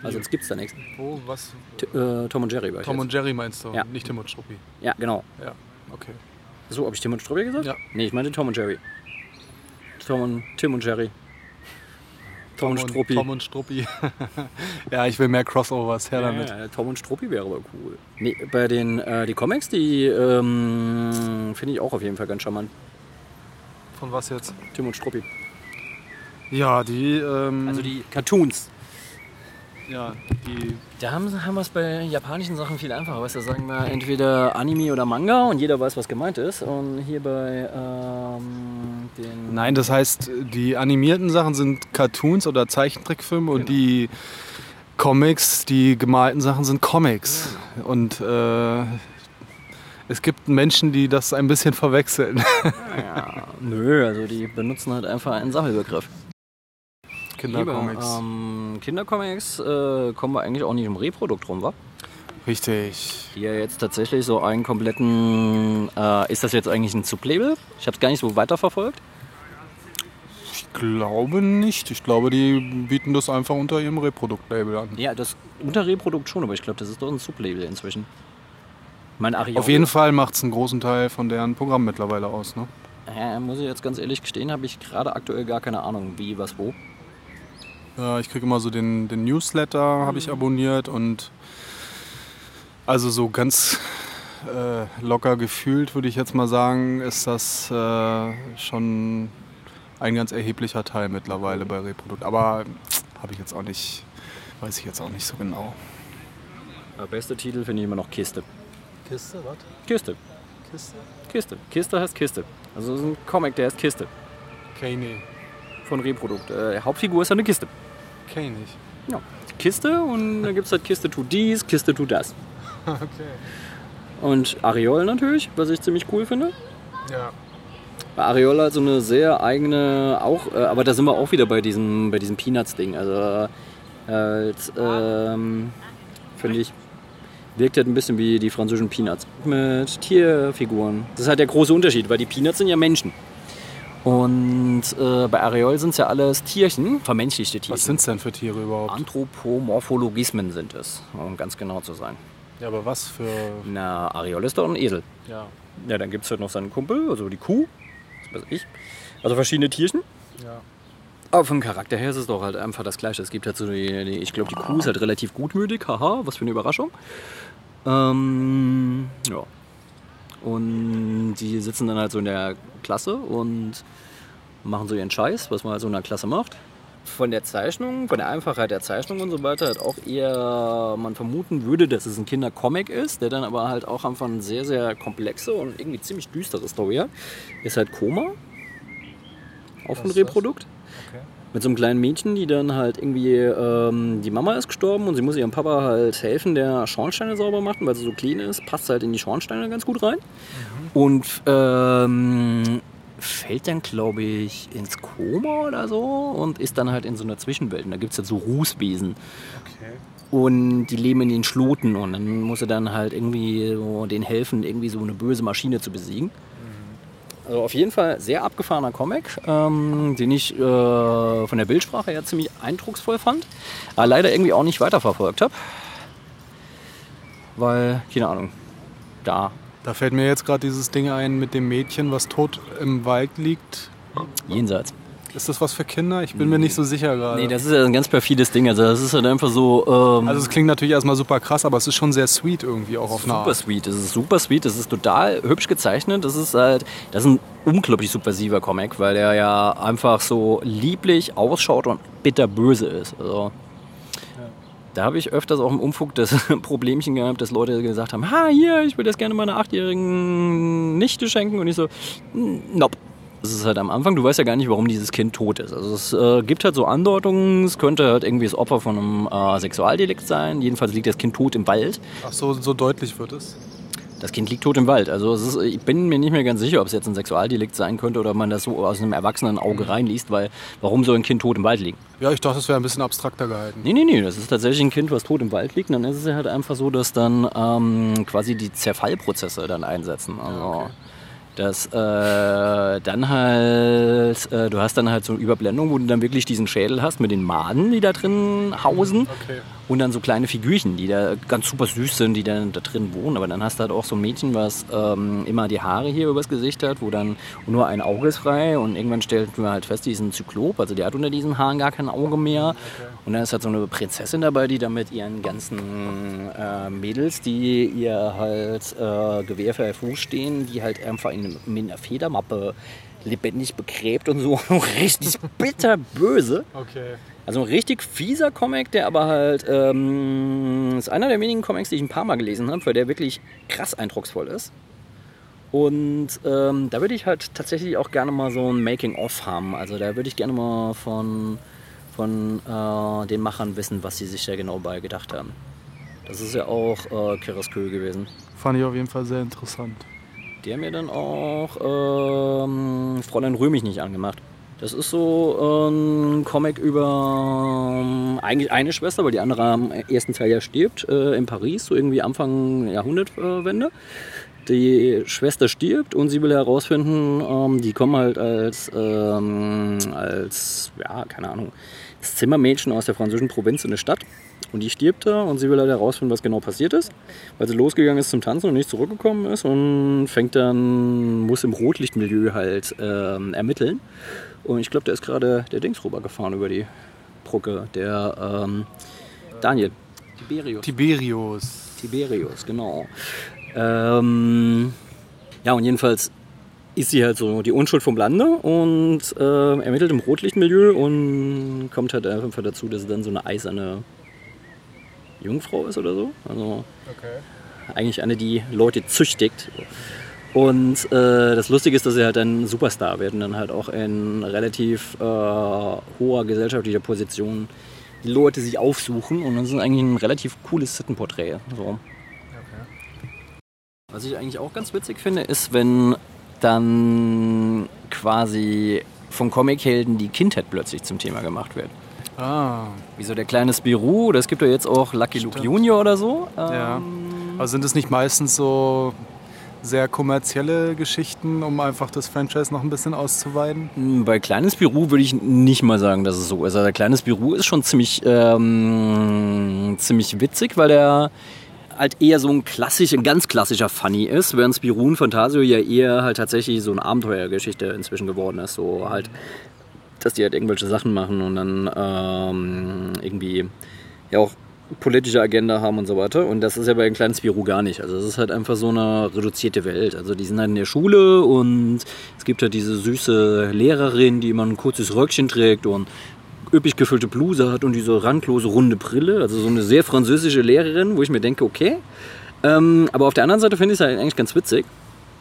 Also jetzt gibt's da nichts. Wo, was? T äh, Tom und Jerry ich Tom und Jerry meinst du? Ja. Nicht Tim und Struppi. Ja, genau. Ja, okay. So, habe ich Tim und Struppi gesagt? Ja. Nee, ich meinte Tom und Jerry. Tom und Tim und Jerry. Tom, und Struppi. Tom und Struppi. ja, ich will mehr Crossovers her damit. Ja, ja, Tom und Struppi wäre aber cool. Nee, bei den äh, die Comics, die ähm, finde ich auch auf jeden Fall ganz charmant. Von was jetzt? Tim und Struppi. Ja, die. Ähm, Also die Cartoons. Ja, die. Da haben, haben wir es bei japanischen Sachen viel einfacher. Weißt du, da sagen wir entweder Anime oder Manga und jeder weiß, was gemeint ist. Und hier bei ähm, den. Nein, das heißt, die animierten Sachen sind Cartoons oder Zeichentrickfilme und Genau. die Comics, die gemalten Sachen sind Comics. Und äh, es gibt Menschen, die das ein bisschen verwechseln. Ja, nö, also die benutzen halt einfach einen Sammelbegriff. Kindercomics. Ähm, Kindercomics äh, kommen wir eigentlich auch nicht im Reprodukt rum, wa? Richtig. Ja jetzt tatsächlich so einen kompletten. Äh, ist das jetzt eigentlich ein Sublabel? Ich habe es gar nicht so weiterverfolgt. Ich glaube nicht. Ich glaube, die bieten das einfach unter ihrem Reproduktlabel an. Ja, das unter Reprodukt schon, aber ich glaube, das ist doch ein Sublabel inzwischen. Mein. Auf jeden Fall macht es einen großen Teil von deren Programm mittlerweile aus. Ne? Äh, muss ich jetzt ganz ehrlich gestehen, habe ich gerade aktuell gar keine Ahnung, wie, was, wo. Ja, ich kriege immer so den, den Newsletter, habe ich abonniert und also so ganz äh, locker gefühlt, würde ich jetzt mal sagen, ist das äh, schon ein ganz erheblicher Teil mittlerweile bei Reprodukt. Aber habe ich jetzt auch nicht, weiß ich jetzt auch nicht so genau. Der beste Titel finde ich immer noch Kiste. Kiste, was? Kiste. Kiste? Kiste. Kiste heißt Kiste. Also es ist ein Comic, der heißt Kiste. Kane. Von Reprodukt. Äh, Hauptfigur ist eine Kiste. Kane nicht. Ja. Kiste und dann gibt es halt Kiste tut dies, Kiste tut das. Okay. Und Ariol natürlich, was ich ziemlich cool finde. Ja. Bei Ariol halt so eine sehr eigene, auch, äh, aber da sind wir auch wieder bei diesem, bei diesem Peanuts-Ding. Also als, ähm, finde ich, wirkt halt ein bisschen wie die französischen Peanuts. Mit Tierfiguren. Das ist halt der große Unterschied, weil die Peanuts sind ja Menschen. Und äh, bei Ariol sind es ja alles Tierchen, vermenschlichte Tierchen. Was sind es denn für Tiere überhaupt? Anthropomorphologismen sind es, um ganz genau zu sein. Ja, aber was für. Na, Ariol ist doch ein Esel. Ja. Ja, dann gibt es halt noch seinen Kumpel, also die Kuh, was weiß ich. Also verschiedene Tierchen. ja. Aber vom Charakter her ist es doch halt einfach das Gleiche. Es gibt halt so die, die ich glaube, die Kuh ist halt relativ gutmütig. Haha, was für eine Überraschung. Ähm, ja. Und die sitzen dann halt so in der Klasse und machen so ihren Scheiß, was man halt so in der Klasse macht. Von der Zeichnung, von der Einfachheit der Zeichnung und so weiter, halt auch eher man vermuten würde, dass es ein Kindercomic ist, der dann aber halt auch einfach eine sehr, sehr komplexe und irgendwie ziemlich düstere Story hat. Ist halt Koma auf dem Was ist das? Mit so einem kleinen Mädchen, die dann halt irgendwie, ähm, die Mama ist gestorben und sie muss ihrem Papa halt helfen, der Schornsteine sauber macht, weil sie so clean ist, passt halt in die Schornsteine ganz gut rein. Und ähm, fällt dann, glaube ich, ins Koma oder so und ist dann halt in so einer Zwischenwelt. Und da gibt es halt so Rußwesen. Okay. Und die leben in den Schloten und dann muss er dann halt irgendwie so denen helfen, irgendwie so eine böse Maschine zu besiegen. Also auf jeden Fall sehr abgefahrener Comic, ähm, den ich äh, von der Bildsprache her ziemlich eindrucksvoll fand, aber leider irgendwie auch nicht weiterverfolgt habe. Weil, keine Ahnung, da Da fällt mir jetzt gerade dieses Ding ein mit dem Mädchen, was tot im Wald liegt. jenseits. Ist das was für Kinder? Ich bin mir nicht so sicher gerade. Nee, das ist ja ein ganz perfides Ding. Also das ist halt einfach so. Ähm, also es klingt natürlich erstmal super krass, aber es ist schon sehr sweet irgendwie auch auf eine super Art. sweet. Das ist super sweet. Das ist total hübsch gezeichnet. Das ist halt, das ist ein unglaublich subversiver Comic, weil der ja einfach so lieblich ausschaut und bitterböse ist. Also, da habe ich öfters auch im Umfug das Problemchen gehabt, dass Leute gesagt haben, ha, hier, ich würde das gerne meiner achtjährigen Nichte schenken. Und ich so, "Mm, nope. Das ist halt am Anfang, du weißt ja gar nicht, warum dieses Kind tot ist. Also es äh, gibt halt so Andeutungen, es könnte halt irgendwie das Opfer von einem äh, Sexualdelikt sein. Jedenfalls liegt das Kind tot im Wald. Ach so, so deutlich wird es. Das Kind liegt tot im Wald. Also ist, ich bin mir nicht mehr ganz sicher, ob es jetzt ein Sexualdelikt sein könnte oder ob man das so aus einem erwachsenen Auge reinliest, weil warum soll ein Kind tot im Wald liegen? Ja, ich dachte, das wäre ein bisschen abstrakter gehalten. Nee, nee, nee, das ist tatsächlich ein Kind, was tot im Wald liegt. Und dann ist es ja halt einfach so, dass dann ähm, quasi die Zerfallprozesse dann einsetzen. Also, okay. Dass äh, dann halt, äh, du hast dann halt so eine Überblendung, wo du dann wirklich diesen Schädel hast mit den Maden, die da drin hausen. Okay. Und dann so kleine Figürchen, die da ganz super süß sind, die dann da drin wohnen. Aber dann hast du halt auch so ein Mädchen, was ähm, immer die Haare hier übers Gesicht hat, wo dann nur ein Auge ist frei. Und irgendwann stellt man halt fest, die ist ein Zyklop. Also die hat unter diesen Haaren gar kein Auge mehr. Und dann ist halt so eine Prinzessin dabei, die dann mit ihren ganzen äh, Mädels, die ihr halt äh, Gewehr für Fuß stehen, die halt einfach in, in einer Federmappe lebendig begräbt und so. Richtig bitterböse. Okay. Also ein richtig fieser Comic, der aber halt, ähm, ist einer der wenigen Comics, die ich ein paar Mal gelesen habe, weil der wirklich krass eindrucksvoll ist. Und ähm, da würde ich halt tatsächlich auch gerne mal so ein Making-of haben. Also da würde ich gerne mal von, von äh, den Machern wissen, was sie sich da genau bei gedacht haben. Das ist ja auch äh, Keraskö gewesen. Fand ich auf jeden Fall sehr interessant. Die haben mir dann auch ähm, Fräulein Römig nicht angemacht. Das ist so ein Comic über ähm, eigentlich eine Schwester, weil die andere am ersten Teil ja stirbt, äh, in Paris, so irgendwie Anfang Jahrhundertwende. Die Schwester stirbt und sie will herausfinden, ähm, die kommen halt als, ähm, als, ja, keine Ahnung, das Zimmermädchen aus der französischen Provinz in eine Stadt. Und die stirbt da und sie will halt herausfinden, was genau passiert ist, weil sie losgegangen ist zum Tanzen und nicht zurückgekommen ist und fängt dann, muss im Rotlichtmilieu halt ähm, ermitteln. Und ich glaube, da ist gerade der Dings rübergefahren über die Brücke, der ähm, Daniel. Tiberius. Tiberius. Tiberius, genau. Ähm, ja, und jedenfalls ist sie halt so die Unschuld vom Lande und äh, ermittelt im Rotlichtmilieu und kommt halt einfach dazu, dass sie dann so eine eiserne Jungfrau ist oder so. Also Okay. eigentlich eine, die Leute züchtigt. Und äh, das Lustige ist, dass er halt ein Superstar wird und dann halt auch in relativ äh, hoher gesellschaftlicher Position die Leute sich aufsuchen und das ist eigentlich ein relativ cooles Sittenporträt. So. Was ich eigentlich auch ganz witzig finde, ist, wenn dann quasi von Comichelden die Kindheit plötzlich zum Thema gemacht wird. Ah, Wie so der kleine Spirou, es gibt ja jetzt auch Lucky Luke Junior oder so. ja. Ähm, Aber sind es nicht meistens so sehr kommerzielle Geschichten, um einfach das Franchise noch ein bisschen auszuweiten? Hm, Bei Kleines Büro würde ich nicht mal sagen, dass es so ist. Also Kleines Büro ist schon ziemlich, ähm, ziemlich witzig, weil der halt eher so ein klassischer, ein ganz klassischer Funny ist, während Spirou und Fantasio ja eher halt tatsächlich so eine Abenteuergeschichte inzwischen geworden ist. So halt, dass die halt irgendwelche Sachen machen und dann ähm, irgendwie ja auch politische Agenda haben und so weiter. Und das ist ja bei den kleinen Spirou gar nicht. Also es ist halt einfach so eine reduzierte Welt. Also die sind halt in der Schule und es gibt halt diese süße Lehrerin, die immer ein kurzes Röckchen trägt und üppig gefüllte Bluse hat und diese randlose runde Brille. Also so eine sehr französische Lehrerin, wo ich mir denke, okay. Ähm, aber auf der anderen Seite finde ich es halt eigentlich ganz witzig.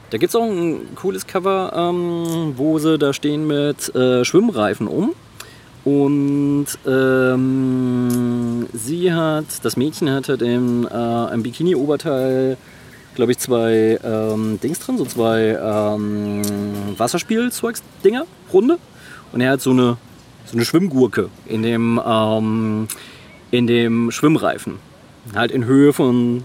Da gibt es auch ein cooles Cover, ähm, wo sie da stehen mit äh, Schwimmreifen um. Und ähm, sie hat, das Mädchen hat halt im, äh, im Bikini-Oberteil, glaube ich, zwei ähm, Dings drin, so zwei ähm, Wasserspielzeugs-Dinger, runde. Und er hat so eine, so eine Schwimmgurke in dem, ähm, in dem Schwimmreifen. Halt in Höhe von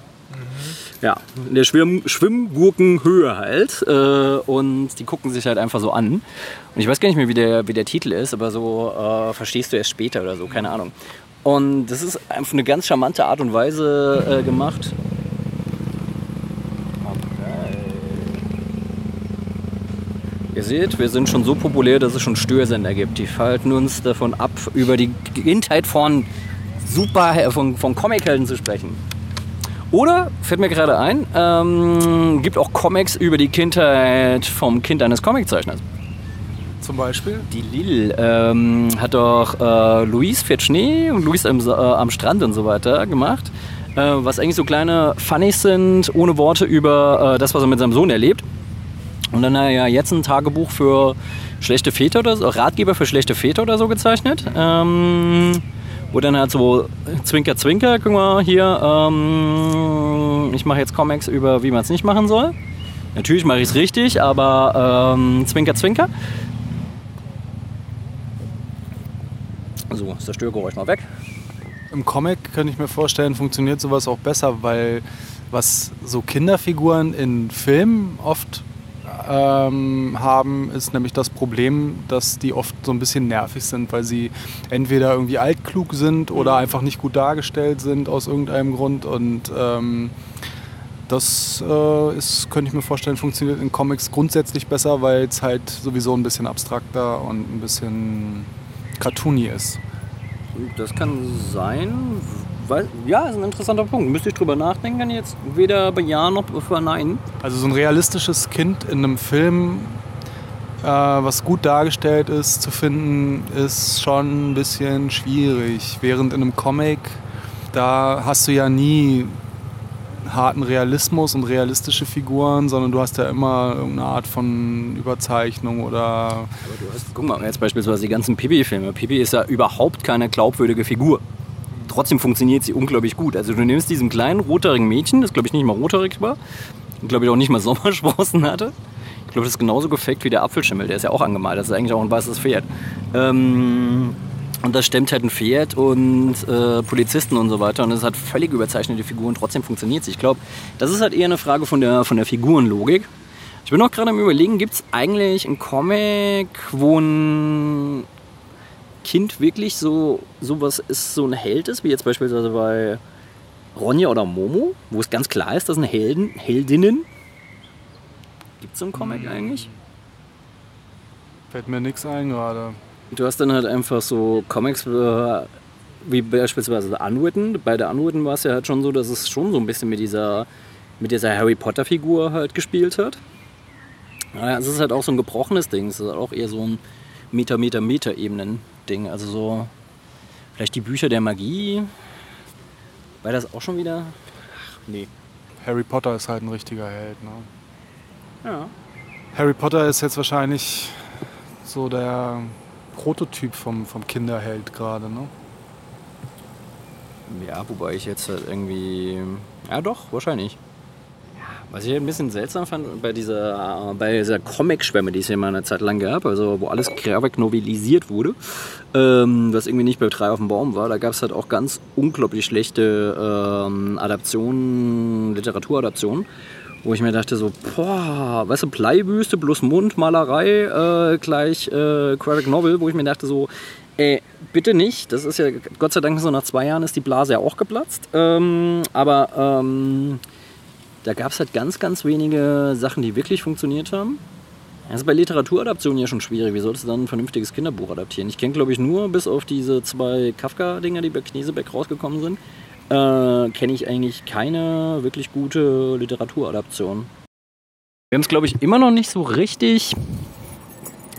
ja, in der Schwimm Schwimmgurkenhöhe halt. Äh, und die gucken sich halt einfach so an. Und ich weiß gar nicht mehr, wie der, wie der Titel ist, aber so äh, verstehst du erst später oder so, keine Ahnung. Und das ist einfach eine ganz charmante Art und Weise äh, gemacht. Ihr seht, wir sind schon so populär, dass es schon Störsender gibt. Die halten uns davon ab, über die Kindheit von super von, von Comichelden zu sprechen. Oder, fällt mir gerade ein, ähm, gibt auch Comics über die Kindheit vom Kind eines Comiczeichners. Zum Beispiel? Die Lil ähm, hat doch äh, Luis fährt Schnee und Luis am, äh, am Strand und so weiter gemacht. Äh, was eigentlich so kleine Funnies sind, ohne Worte über äh, das, was er mit seinem Sohn erlebt. Und dann hat er ja jetzt ein Tagebuch für schlechte Väter oder so, Ratgeber für schlechte Väter oder so gezeichnet. Ähm, wo dann halt so Zwinker, Zwinker, guck mal hier, ähm, ich mache jetzt Comics über, wie man es nicht machen soll. Natürlich mache ich es richtig, aber ähm, Zwinker, Zwinker. So, ist das Störgeräusch mal weg. Im Comic könnte ich mir vorstellen, funktioniert sowas auch besser, weil was so Kinderfiguren in Filmen oft ähm, haben, ist nämlich das Problem, dass die oft so ein bisschen nervig sind, weil sie entweder irgendwie altklug sind oder einfach nicht gut dargestellt sind aus irgendeinem Grund. Und ähm, das äh, ist, könnte ich mir vorstellen, funktioniert in Comics grundsätzlich besser, weil es halt sowieso ein bisschen abstrakter und ein bisschen cartoony ist. Das kann sein. Weil, ja, ist ein interessanter Punkt. Müsste ich drüber nachdenken, kann ich jetzt weder bejahen noch verneinen. Also so ein realistisches Kind in einem Film, äh, was gut dargestellt ist, zu finden, ist schon ein bisschen schwierig. Während in einem Comic, da hast du ja nie harten Realismus und realistische Figuren, sondern du hast ja immer irgendeine Art von Überzeichnung oder. Aber du hast, guck mal, jetzt beispielsweise die ganzen Pipi-Filme. Pipi ist ja überhaupt keine glaubwürdige Figur. Trotzdem funktioniert sie unglaublich gut. Also du nimmst diesen kleinen rothaarigen Mädchen, das glaube ich nicht mal rothaarig war, glaube ich auch nicht mal Sommersprossen hatte. Ich glaube, das ist genauso gefaked wie der Apfelschimmel, der ist ja auch angemalt, das ist eigentlich auch ein weißes Pferd. Ähm, und da stemmt halt ein Pferd und äh, Polizisten und so weiter. Und das hat völlig überzeichnete Figuren, trotzdem funktioniert sie. Ich glaube, das ist halt eher eine Frage von der, von der Figurenlogik. Ich bin auch gerade am überlegen, gibt es eigentlich einen Comic, wo ein Kind wirklich so sowas ist, so ein Held ist, wie jetzt beispielsweise bei Ronja oder Momo, wo es ganz klar ist, das sind Helden, Heldinnen. Gibt es so einen Comic Hm. eigentlich? Fällt mir nichts ein gerade. Du hast dann halt einfach so Comics äh, wie beispielsweise The Unwritten. Bei der Unwritten war es ja halt schon so, dass es schon so ein bisschen mit dieser, mit dieser Harry Potter Figur halt gespielt hat. Ja, es ist halt auch so ein gebrochenes Ding. Es ist halt auch eher so ein Meter, Meter, Meter-Ebenen-Ding. Also so vielleicht die Bücher der Magie. War das auch schon wieder? Ach, nee. Harry Potter ist halt ein richtiger Held. Ne? Ja. Harry Potter ist jetzt wahrscheinlich so der Prototyp vom, vom Kinderheld gerade. Ne? Ja, wobei ich jetzt halt irgendwie. Ja, doch, wahrscheinlich. Was ich ein bisschen seltsam fand bei dieser, bei dieser Comic-Schwemme, die es hier mal eine Zeit lang gab, also wo alles grafik novelisiert wurde, ähm, was irgendwie nicht bei drei auf dem Baum war, da gab es halt auch ganz unglaublich schlechte ähm, Adaptionen, Literaturadaptionen, wo ich mir dachte so, boah, weißt du, Bleibüste plus Mundmalerei äh, gleich äh, Graphic Novel, wo ich mir dachte so, ey, bitte nicht. Das ist ja, Gott sei Dank, so nach zwei Jahren ist die Blase ja auch geplatzt. Ähm, aber ähm, da gab es halt ganz, ganz wenige Sachen, die wirklich funktioniert haben. Das ist bei Literaturadaptionen ja schon schwierig. Wie solltest du dann ein vernünftiges Kinderbuch adaptieren? Ich kenne, glaube ich, nur bis auf diese zwei Kafka-Dinger, die bei Knesebeck rausgekommen sind, äh, kenne ich eigentlich keine wirklich gute Literaturadaption. Wir haben es, glaube ich, immer noch nicht so richtig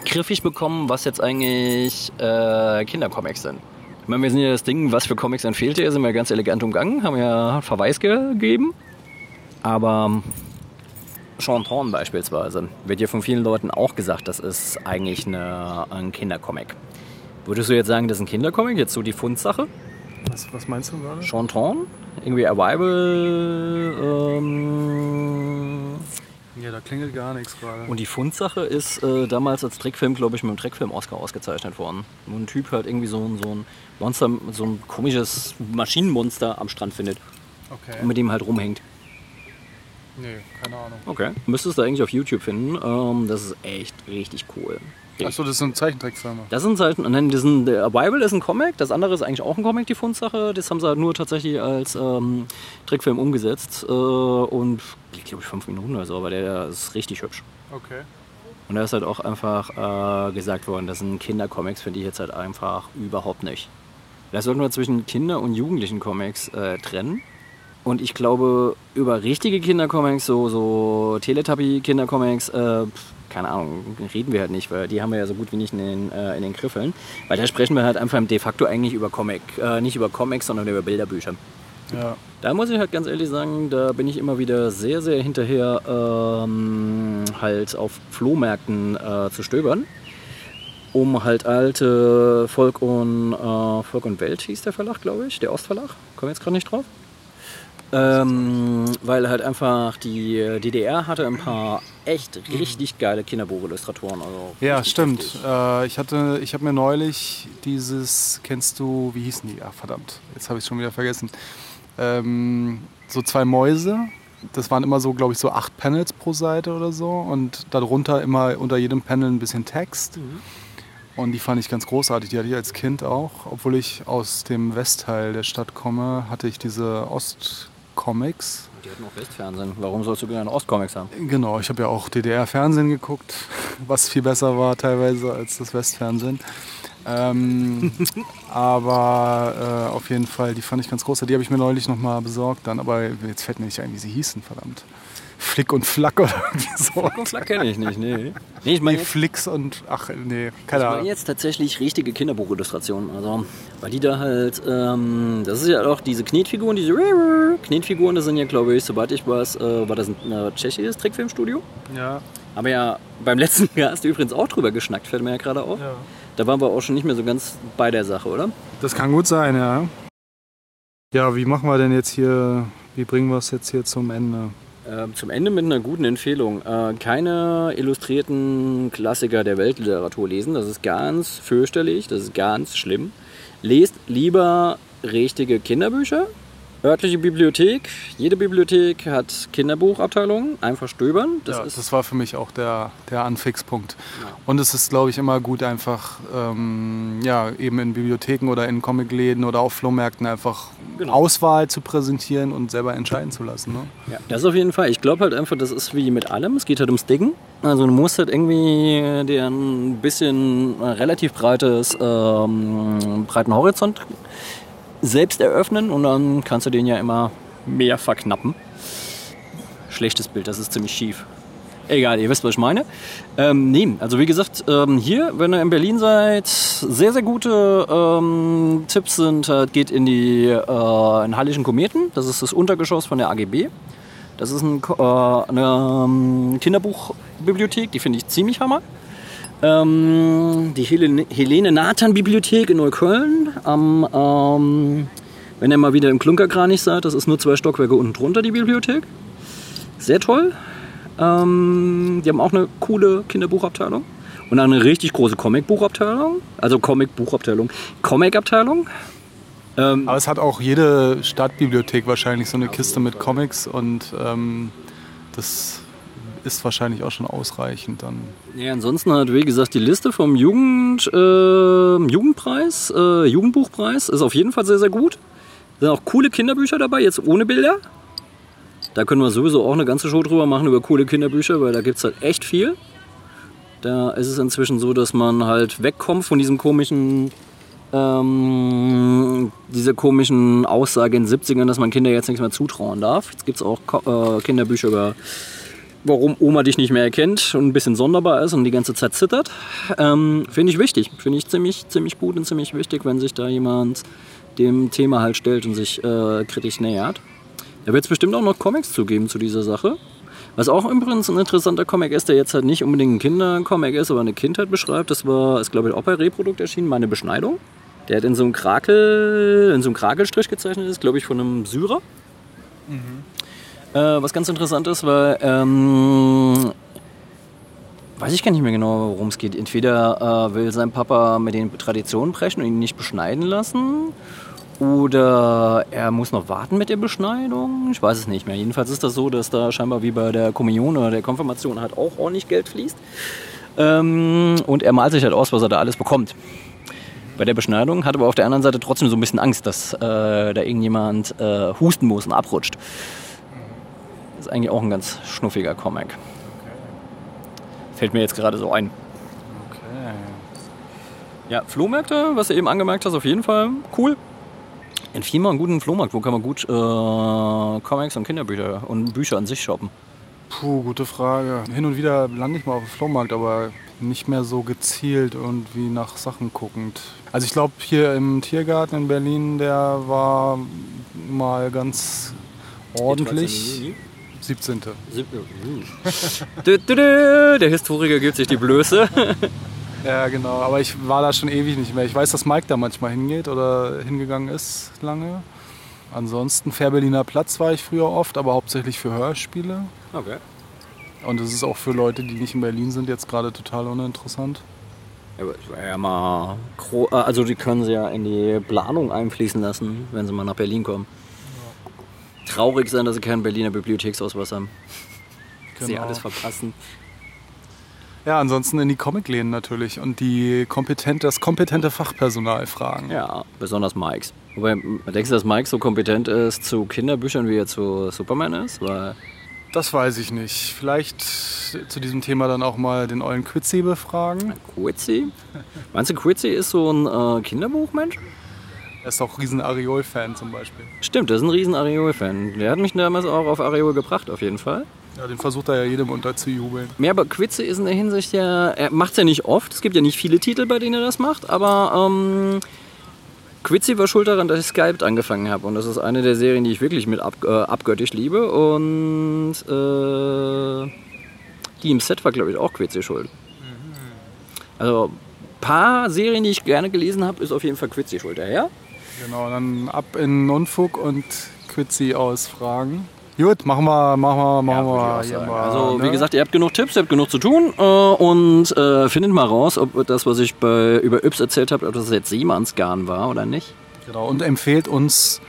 griffig bekommen, was jetzt eigentlich äh, Kindercomics sind. Ich meine, wir sind ja das Ding, was für Comics entfehlt ihr, sind wir ganz elegant umgangen, haben ja Verweis gegeben. Aber Chanton beispielsweise wird ja von vielen Leuten auch gesagt, das ist eigentlich eine, ein Kindercomic. Würdest du jetzt sagen, das ist ein Kindercomic, jetzt so die Fundsache? Was, was meinst du gerade? Chanton? Irgendwie Arrival? Ähm, Ja, da klingelt gar nichts gerade. und die Fundsache ist äh, damals als Trickfilm, glaube ich, mit dem Trickfilm-Oscar ausgezeichnet worden. Wo ein Typ halt irgendwie so, ein- so ein Monster, so ein komisches Maschinenmonster am Strand findet Okay. und mit dem halt rumhängt. Nee, keine Ahnung. Okay. Müsstest du eigentlich auf YouTube finden. Ähm, das ist echt richtig cool. Achso, das sind Zeichentrickfilme. Das sind halt, nein, das sind, der Bible ist ein Comic, das andere ist eigentlich auch ein Comic, die Fundsache. Das haben sie halt nur tatsächlich als ähm, Trickfilm umgesetzt. Äh, und geht, glaube ich, fünf Minuten oder so, aber der ist richtig hübsch. Okay. Und da ist halt auch einfach äh, gesagt worden, das sind Kindercomics, finde ich jetzt halt einfach überhaupt nicht. Da sollten wir zwischen Kinder- und Jugendlichen Comics äh, trennen. Und ich glaube, über richtige Kindercomics, so, so Teletubby-Kindercomics, äh, keine Ahnung, reden wir halt nicht, weil die haben wir ja so gut wie nicht in den, äh, in den Griffeln. Weil da sprechen wir halt einfach de facto eigentlich über Comic, äh, nicht über Comics, sondern über Bilderbücher. Ja. Da muss ich halt ganz ehrlich sagen, da bin ich immer wieder sehr, sehr hinterher, ähm, halt auf Flohmärkten äh, zu stöbern, um halt alte Volk und, äh, Volk und Welt hieß der Verlag, glaube ich, der Ostverlag, komme jetzt gerade nicht drauf. Ähm, weil halt einfach die DDR hatte ein paar echt richtig geile Kinderbuchillustratoren. Also Ja, stimmt. Äh, ich hatte, ich habe mir neulich dieses, kennst du, wie hießen die? Ach verdammt, jetzt habe ich schon wieder vergessen. Ähm, so zwei Mäuse. Das waren immer so, glaube ich, so acht Panels pro Seite oder so. Und darunter immer unter jedem Panel ein bisschen Text. Und die fand ich ganz großartig. Die hatte ich als Kind auch. Obwohl ich aus dem Westteil der Stadt komme, hatte ich diese Ostcomics. Die hatten auch Westfernsehen. Warum sollst du gerne Ostcomics haben? Genau, ich habe ja auch DDR-Fernsehen geguckt, was viel besser war teilweise als das Westfernsehen. Ähm, aber äh, auf jeden Fall, die fand ich ganz groß. Die habe ich mir neulich nochmal besorgt dann, aber jetzt fällt mir nicht ein, wie sie hießen, verdammt. Flick und Flack oder irgendwie so. Flack kenne ich nicht, nee. Nee, ich Nee, meine jetzt, Flix und, ach nee, ich keine meine Ahnung. jetzt tatsächlich richtige Kinderbuchillustrationen. Also, weil die da halt, ähm, das ist ja auch diese Knetfiguren, diese Knetfiguren, das sind ja, glaube ich, sobald ich weiß, äh, war das ein äh, tschechisches Trickfilmstudio. Ja, Aber ja beim letzten Gast übrigens auch drüber geschnackt, fällt mir ja gerade auf. ja. Da waren wir auch schon nicht mehr so ganz bei der Sache, oder? Das kann gut sein, ja. Ja, wie machen wir denn jetzt hier, wie bringen wir es jetzt hier zum Ende? Ähm, zum Ende mit einer guten Empfehlung. Äh, keine illustrierten Klassiker der Weltliteratur lesen. Das ist ganz fürchterlich, das ist ganz schlimm. Lest lieber richtige Kinderbücher. Örtliche Bibliothek. Jede Bibliothek hat Kinderbuchabteilungen. Einfach stöbern. Das ja, das war für mich auch der, der Anfixpunkt. Ja. Und es ist, glaube ich, immer gut, einfach ähm, ja, eben in Bibliotheken oder in Comicläden oder auf Flohmärkten einfach Genau. Auswahl zu präsentieren und selber entscheiden zu lassen. Ne? Ja, das auf jeden Fall. Ich glaube halt einfach, das ist wie mit allem. Es geht halt ums Dicken. Also du musst halt irgendwie dir ein bisschen relativ breites, ähm, breiten Horizont selbst eröffnen und dann kannst du den ja immer mehr verknappen. Schlechtes Bild, das ist ziemlich schief. Egal, ihr wisst, was ich meine. Ähm, nee, also wie gesagt, ähm, hier, wenn ihr in Berlin seid, sehr, sehr gute ähm, Tipps sind, halt, geht in die äh, in Hallischen Kometen. Das ist das Untergeschoss von der AGB. Das ist ein, äh, eine ähm, Kinderbuchbibliothek, die finde ich ziemlich hammer. Ähm, die Helene, Helene Nathan Bibliothek in Neukölln. Am, ähm, wenn ihr mal wieder im Klunkerkranich seid, das ist nur zwei Stockwerke unten drunter, die Bibliothek. Sehr toll. Ähm, die haben auch eine coole Kinderbuchabteilung. Und eine richtig große Comicbuchabteilung. Also Comicbuchabteilung. Comicabteilung. Ähm, Aber es hat auch jede Stadtbibliothek wahrscheinlich so eine Kiste mit Comics und ähm, das ist wahrscheinlich auch schon ausreichend dann. Ja, ansonsten hat, wie gesagt, die Liste vom Jugend, äh, Jugendpreis, äh, Jugendbuchpreis ist auf jeden Fall sehr, sehr gut. Da sind auch coole Kinderbücher dabei, jetzt ohne Bilder. Da können wir sowieso auch eine ganze Show drüber machen, über coole Kinderbücher, weil da gibt es halt echt viel. Da ist es inzwischen so, dass man halt wegkommt von diesem komischen, ähm, dieser komischen Aussage in den 70ern, dass man Kinder jetzt nichts mehr zutrauen darf. Jetzt gibt es auch äh, Kinderbücher über warum Oma dich nicht mehr erkennt und ein bisschen sonderbar ist und die ganze Zeit zittert. Ähm, Finde ich wichtig. Finde ich ziemlich, ziemlich gut und ziemlich wichtig, wenn sich da jemand dem Thema halt stellt und sich äh, kritisch nähert. Da wird es bestimmt auch noch Comics zugeben zu dieser Sache. Was auch übrigens ein interessanter Comic ist, der jetzt halt nicht unbedingt ein Kindercomic ist, aber eine Kindheit beschreibt, das war, ist glaube ich auch bei Reprodukt erschienen, meine Beschneidung. Der hat in so einem Krakel, in so einem Krakelstrich gezeichnet ist, glaube ich, von einem Syrer. Äh, was ganz interessant ist, weil ähm, weiß ich gar nicht mehr genau, worum es geht. Entweder äh, will sein Papa mit den Traditionen brechen und ihn nicht beschneiden lassen, oder er muss noch warten mit der Beschneidung. Ich weiß es nicht mehr. Jedenfalls ist das so, dass da scheinbar wie bei der Kommunion oder der Konfirmation halt auch ordentlich Geld fließt. Ähm, und er malt sich halt aus, was er da alles bekommt. Bei der Beschneidung hat aber auf der anderen Seite trotzdem so ein bisschen Angst, dass äh, da irgendjemand äh, husten muss und abrutscht. Ist eigentlich auch ein ganz schnuffiger Comic. Fällt mir jetzt gerade so ein. Okay. Ja, Flohmärkte, was du eben angemerkt hast, auf jeden Fall cool. Empfiehl mal einen guten Flohmarkt, wo kann man gut äh, Comics und Kinderbücher und Bücher an sich shoppen. Puh, gute Frage. Hin und wieder lande ich mal auf dem Flohmarkt, aber nicht mehr so gezielt irgendwie nach Sachen guckend. Also ich glaube hier im Tiergarten in Berlin, der war mal ganz ordentlich. 17. Dü, dü, dü, Der Historiker gibt sich die Blöße. Ja, genau. Aber ich war da schon ewig nicht mehr. Ich weiß, dass Mike da manchmal hingeht oder hingegangen ist lange. Ansonsten Fährberliner Platz war ich früher oft, aber hauptsächlich für Hörspiele. Okay. Und es ist auch für Leute, die nicht in Berlin sind, jetzt gerade total uninteressant. Ja, aber es war ja mal also die können sie ja in die Planung einfließen lassen, wenn sie mal nach Berlin kommen. Traurig sein, dass sie keinen Berliner Bibliotheksausweis haben. Sie Genau. alles verpassen. Ja, ansonsten in die Comicläden natürlich und die kompetent, das kompetente Fachpersonal fragen. Ja, besonders Mikes. Wobei, denkst du, dass Mike so kompetent ist zu Kinderbüchern, wie er zu Superman ist? Weil, Das weiß ich nicht. Vielleicht zu diesem Thema dann auch mal den ollen Quitzi befragen. Quitzy? Meinst du, Quitzy ist so ein äh, Kinderbuchmensch? Er ist auch riesen Areol-Fan zum Beispiel. Stimmt, das ist ein riesen Areol-Fan. Der hat mich damals auch auf Areol gebracht, auf jeden Fall. Ja, den versucht er ja jedem unterzujubeln. Ja, aber Quitze ist in der Hinsicht ja, er macht es ja nicht oft. Es gibt ja nicht viele Titel, bei denen er das macht, aber ähm, Quitzy war schuld daran, dass ich Skyped angefangen habe. Und das ist eine der Serien, die ich wirklich mit ab, äh, abgöttisch liebe. Und äh, die im Set war, glaube ich, auch Quitzy schuld. Also ein paar Serien, die ich gerne gelesen habe, ist auf jeden Fall Quitzy schuld. Ja? Genau, dann ab in Unfug und Quitzi ausfragen. Gut, machen wir, machen wir, machen ich wir. mal, also, wie ne? gesagt, ihr habt genug Tipps, ihr habt genug zu tun äh, und äh, findet mal raus, ob das, was ich bei, über Yps erzählt habe, ob das jetzt Seemannsgarn war oder nicht. Genau, und empfehlt uns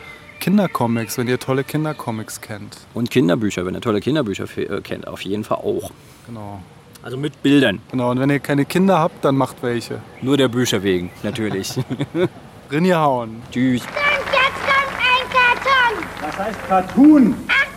Kindercomics, wenn ihr tolle Kindercomics kennt. Und Kinderbücher, wenn ihr tolle Kinderbücher äh, kennt, auf jeden Fall auch. Genau. Also mit Bildern. Genau, und wenn ihr keine Kinder habt, dann macht welche. Nur der Bücher wegen, natürlich. Rinje hauen. Tschüss. Und jetzt kommt ein Karton. Das heißt Cartoon. Achtung,